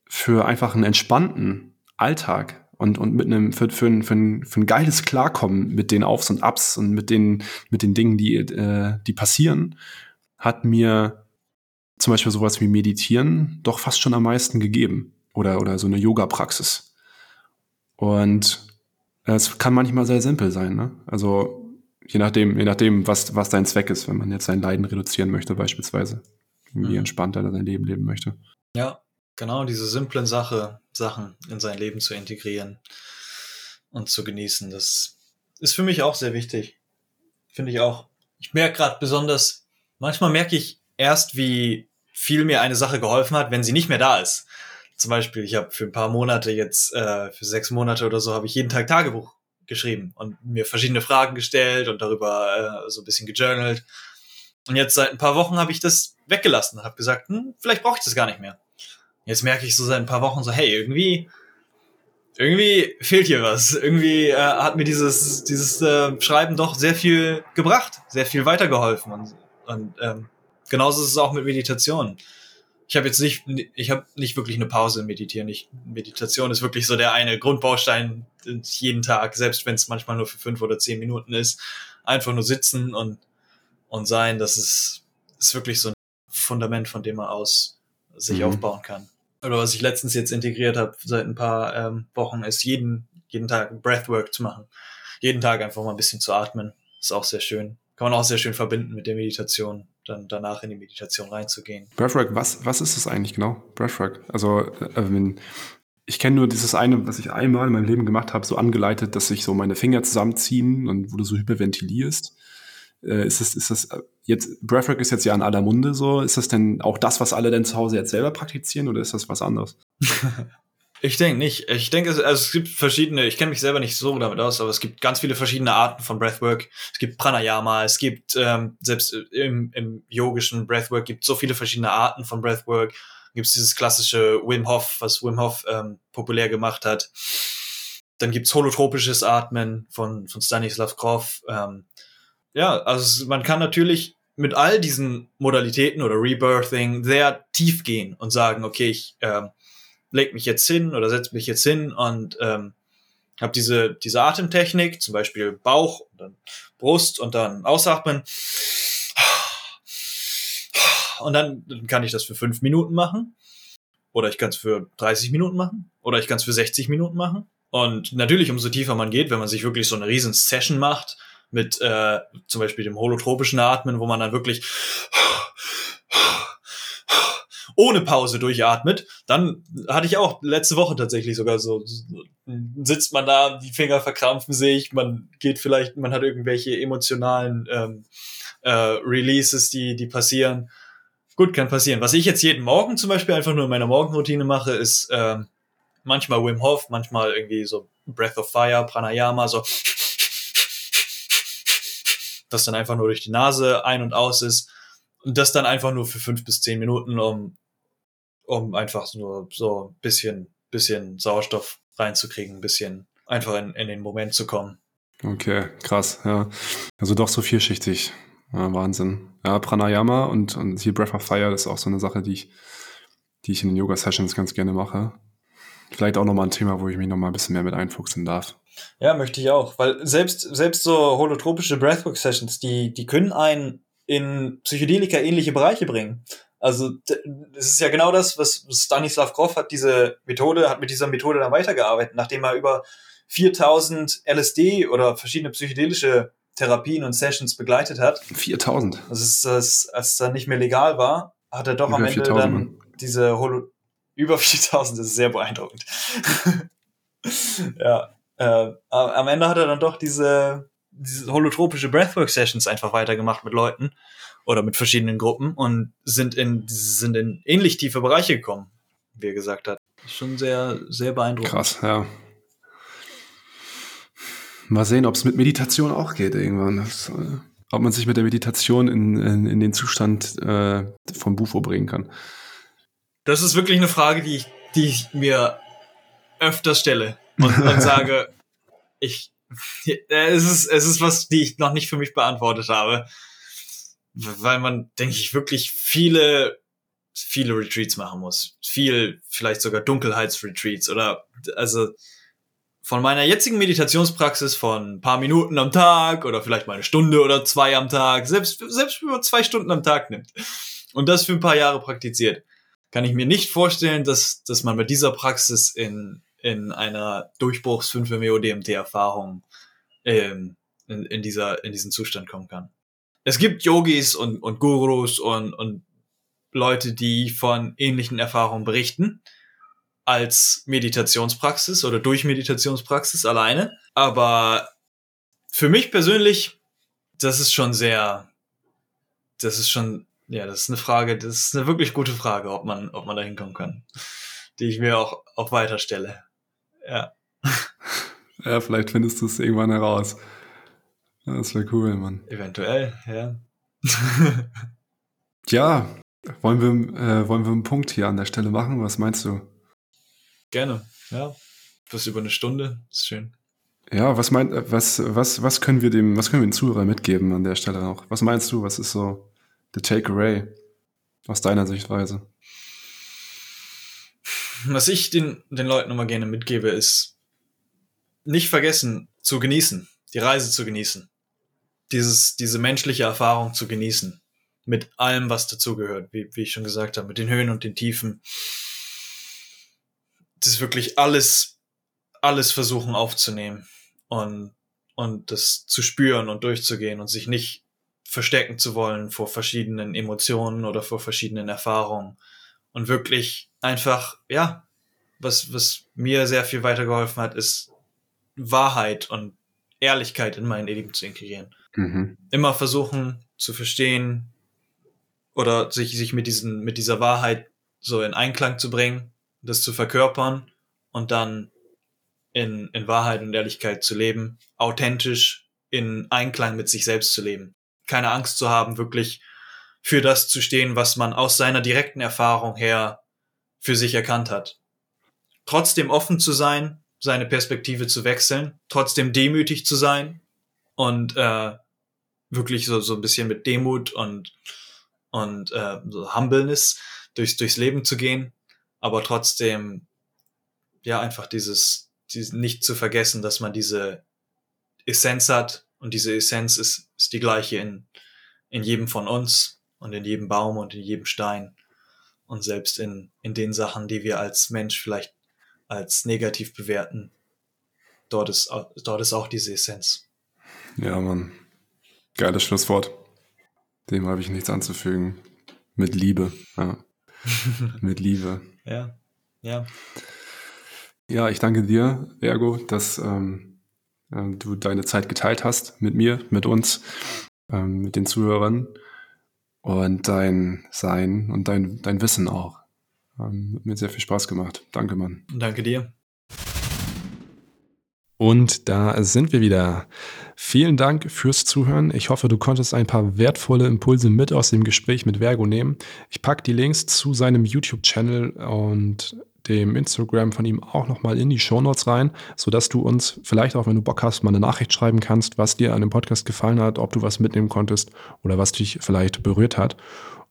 für einfach einen entspannten Alltag und, und mit einem, für, für, ein, für, ein, für ein geiles Klarkommen mit den Aufs und Ups und mit den, mit den Dingen, die, äh, die passieren, hat mir zum Beispiel sowas wie Meditieren doch fast schon am meisten gegeben. Oder, oder so eine Yoga-Praxis. Und es kann manchmal sehr simpel sein. Ne? Also je nachdem, je nachdem, was, was dein Zweck ist, wenn man jetzt sein Leiden reduzieren möchte, beispielsweise. Wie mhm. entspannter er sein Leben leben möchte. Ja, genau, diese simplen Sache, Sachen in sein Leben zu integrieren und zu genießen, das ist für mich auch sehr wichtig. Finde ich auch. Ich merke gerade besonders, manchmal merke ich erst, wie viel mir eine Sache geholfen hat, wenn sie nicht mehr da ist. Zum Beispiel, ich habe für ein paar Monate jetzt, äh, für sechs Monate oder so, habe ich jeden Tag Tagebuch geschrieben und mir verschiedene Fragen gestellt und darüber äh, so ein bisschen gejournalt. Und jetzt seit ein paar Wochen habe ich das weggelassen und habe gesagt, hm, vielleicht brauche ich das gar nicht mehr. Jetzt merke ich so seit ein paar Wochen so, hey, irgendwie, irgendwie fehlt hier was. Irgendwie äh, hat mir dieses, dieses äh, Schreiben doch sehr viel gebracht, sehr viel weitergeholfen. Und, und ähm, genauso ist es auch mit Meditation. Ich habe jetzt nicht, ich habe nicht wirklich eine Pause im Meditieren. Ich, Meditation ist wirklich so der eine Grundbaustein jeden Tag, selbst wenn es manchmal nur für fünf oder zehn Minuten ist. Einfach nur sitzen und, und sein, das ist, ist wirklich so ein Fundament, von dem man aus sich mhm. aufbauen kann oder was ich letztens jetzt integriert habe seit ein paar ähm, Wochen, ist jeden, jeden Tag Breathwork zu machen. Jeden Tag einfach mal ein bisschen zu atmen. Ist auch sehr schön. Kann man auch sehr schön verbinden mit der Meditation, dann danach in die Meditation reinzugehen. Breathwork, was, was ist das eigentlich genau? Breathwork. Also, äh, ich kenne nur dieses eine, was ich einmal in meinem Leben gemacht habe, so angeleitet, dass sich so meine Finger zusammenziehen und wo du so hyperventilierst. Äh, ist das, ist das äh, jetzt, Breathwork ist jetzt ja in aller Munde so. Ist das denn auch das, was alle denn zu Hause jetzt selber praktizieren oder ist das was anderes? ich denke nicht. Ich denke, also es gibt verschiedene, ich kenne mich selber nicht so damit aus, aber es gibt ganz viele verschiedene Arten von Breathwork. Es gibt Pranayama, es gibt ähm, selbst im, im yogischen Breathwork gibt so viele verschiedene Arten von Breathwork. Gibt es dieses klassische Wim Hof, was Wim Hof ähm, populär gemacht hat. Dann gibt's holotropisches Atmen von, von Stanislav Grof. Ähm, ja, also man kann natürlich mit all diesen Modalitäten oder Rebirthing sehr tief gehen und sagen, okay, ich ähm, leg mich jetzt hin oder setze mich jetzt hin und ähm, habe diese, diese Atemtechnik, zum Beispiel Bauch und dann Brust und dann Ausatmen. Und dann, dann kann ich das für fünf Minuten machen. Oder ich kann es für 30 Minuten machen. Oder ich kann es für 60 Minuten machen. Und natürlich, umso tiefer man geht, wenn man sich wirklich so eine riesen Session macht, mit äh, zum Beispiel dem holotropischen Atmen, wo man dann wirklich ohne Pause durchatmet. Dann hatte ich auch letzte Woche tatsächlich sogar so, sitzt man da, die Finger verkrampfen sich, man geht vielleicht, man hat irgendwelche emotionalen ähm, äh, Releases, die, die passieren. Gut, kann passieren. Was ich jetzt jeden Morgen zum Beispiel einfach nur in meiner Morgenroutine mache, ist ähm, manchmal Wim Hof, manchmal irgendwie so Breath of Fire, Pranayama, so das dann einfach nur durch die Nase ein- und aus ist. Und das dann einfach nur für fünf bis zehn Minuten, um, um einfach nur so ein bisschen, bisschen Sauerstoff reinzukriegen, ein bisschen einfach in, in den Moment zu kommen. Okay, krass, ja. Also doch so vielschichtig. Ja, Wahnsinn. Ja, Pranayama und, und hier Breath of Fire, ist auch so eine Sache, die ich, die ich in den Yoga-Sessions ganz gerne mache. Vielleicht auch nochmal ein Thema, wo ich mich nochmal ein bisschen mehr mit einfuchsen darf. Ja, möchte ich auch, weil selbst, selbst so holotropische Breathwork-Sessions, die, die können einen in Psychedelika-ähnliche Bereiche bringen. Also, das ist ja genau das, was Stanislav Grof hat diese Methode, hat mit dieser Methode dann weitergearbeitet, nachdem er über 4000 LSD oder verschiedene psychedelische Therapien und Sessions begleitet hat. 4000? Das ist, das, als es dann nicht mehr legal war, hat er doch über am Ende dann diese Holo, über 4000, das ist sehr beeindruckend. ja, äh, am Ende hat er dann doch diese, diese holotropische Breathwork-Sessions einfach weitergemacht mit Leuten oder mit verschiedenen Gruppen und sind in, sind in ähnlich tiefe Bereiche gekommen, wie er gesagt hat. Schon sehr, sehr beeindruckend. Krass, ja. Mal sehen, ob es mit Meditation auch geht irgendwann. Das, äh, ob man sich mit der Meditation in, in, in den Zustand äh, vom Bufo bringen kann. Das ist wirklich eine Frage, die ich, die ich mir öfters stelle und, und sage, ich, es ist, es ist was, die ich noch nicht für mich beantwortet habe. Weil man, denke ich, wirklich viele, viele Retreats machen muss. Viel, vielleicht sogar Dunkelheitsretreats oder, also, von meiner jetzigen Meditationspraxis von ein paar Minuten am Tag oder vielleicht mal eine Stunde oder zwei am Tag, selbst, selbst wenn man zwei Stunden am Tag nimmt und das für ein paar Jahre praktiziert, kann ich mir nicht vorstellen, dass, dass man mit dieser Praxis in in einer Durchbruchs 5 DMT-Erfahrung ähm, in, in, dieser, in diesen Zustand kommen kann. Es gibt Yogis und, und Gurus und, und Leute, die von ähnlichen Erfahrungen berichten, als Meditationspraxis oder durch Meditationspraxis alleine. Aber für mich persönlich, das ist schon sehr, das ist schon, ja, das ist eine Frage, das ist eine wirklich gute Frage, ob man, ob man da hinkommen kann, die ich mir auch, auch weiter stelle. Ja. Ja, vielleicht findest du es irgendwann heraus. Das wäre cool, Mann. Eventuell, ja. ja, wollen wir, äh, wollen wir einen Punkt hier an der Stelle machen? Was meinst du? Gerne, ja. Plus über eine Stunde, ist schön. Ja, was meint, was, was, was können wir dem, was können wir den Zuhörern mitgeben an der Stelle noch? Was meinst du? Was ist so the takeaway aus deiner Sichtweise? Was ich den, den Leuten immer gerne mitgebe, ist nicht vergessen zu genießen, die Reise zu genießen. Dieses, diese menschliche Erfahrung zu genießen. Mit allem, was dazugehört, wie, wie ich schon gesagt habe, mit den Höhen und den Tiefen. Das ist wirklich alles, alles versuchen aufzunehmen und, und das zu spüren und durchzugehen und sich nicht verstecken zu wollen vor verschiedenen Emotionen oder vor verschiedenen Erfahrungen und wirklich einfach, ja, was, was mir sehr viel weitergeholfen hat, ist Wahrheit und Ehrlichkeit in mein Leben zu integrieren. Mhm. Immer versuchen zu verstehen oder sich, sich mit diesen, mit dieser Wahrheit so in Einklang zu bringen, das zu verkörpern und dann in, in Wahrheit und Ehrlichkeit zu leben, authentisch in Einklang mit sich selbst zu leben. Keine Angst zu haben, wirklich für das zu stehen, was man aus seiner direkten Erfahrung her für sich erkannt hat. Trotzdem offen zu sein, seine Perspektive zu wechseln, trotzdem demütig zu sein und äh, wirklich so, so ein bisschen mit Demut und, und äh, so Humbleness durchs, durchs Leben zu gehen, aber trotzdem ja einfach dieses die, nicht zu vergessen, dass man diese Essenz hat und diese Essenz ist, ist die gleiche in, in jedem von uns und in jedem Baum und in jedem Stein und selbst in, in den Sachen, die wir als Mensch vielleicht als negativ bewerten. Dort ist, dort ist auch diese Essenz. Ja, Mann. Geiles Schlusswort. Dem habe ich nichts anzufügen. Mit Liebe. Ja. Mit Liebe. Ja. Ja. Ja, ich danke dir, Ergo, dass ähm, äh, du deine Zeit geteilt hast mit mir, mit uns, ähm, mit den Zuhörern und dein Sein und dein, dein Wissen auch. Ähm, hat mir sehr viel Spaß gemacht. Danke, Mann. Danke dir. Und da sind wir wieder. Vielen Dank fürs Zuhören. Ich hoffe, du konntest ein paar wertvolle Impulse mit aus dem Gespräch mit Vergo nehmen. Ich packe die Links zu seinem YouTube-Channel und dem Instagram von ihm auch nochmal in die Shownotes rein, sodass du uns vielleicht auch, wenn du Bock hast, mal eine Nachricht schreiben kannst, was dir an dem Podcast gefallen hat, ob du was mitnehmen konntest oder was dich vielleicht berührt hat.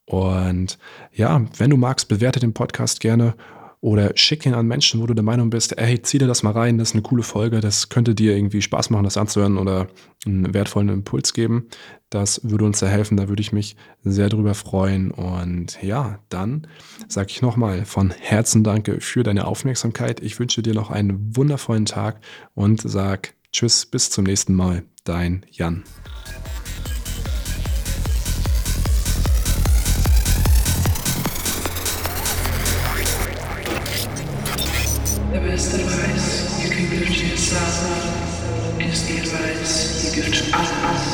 Und ja, wenn du magst, bewerte den Podcast gerne oder schick ihn an Menschen, wo du der Meinung bist, ey, zieh dir das mal rein, das ist eine coole Folge, das könnte dir irgendwie Spaß machen, das anzuhören oder einen wertvollen Impuls geben. Das würde uns sehr helfen, da würde ich mich sehr drüber freuen. Und ja, dann sage ich nochmal von Herzen danke für deine Aufmerksamkeit. Ich wünsche dir noch einen wundervollen Tag und sag Tschüss, bis zum nächsten Mal. Dein Jan. Der beste Preis, ihr könnt Gift Gift ist die Preis, ihr Gift alles.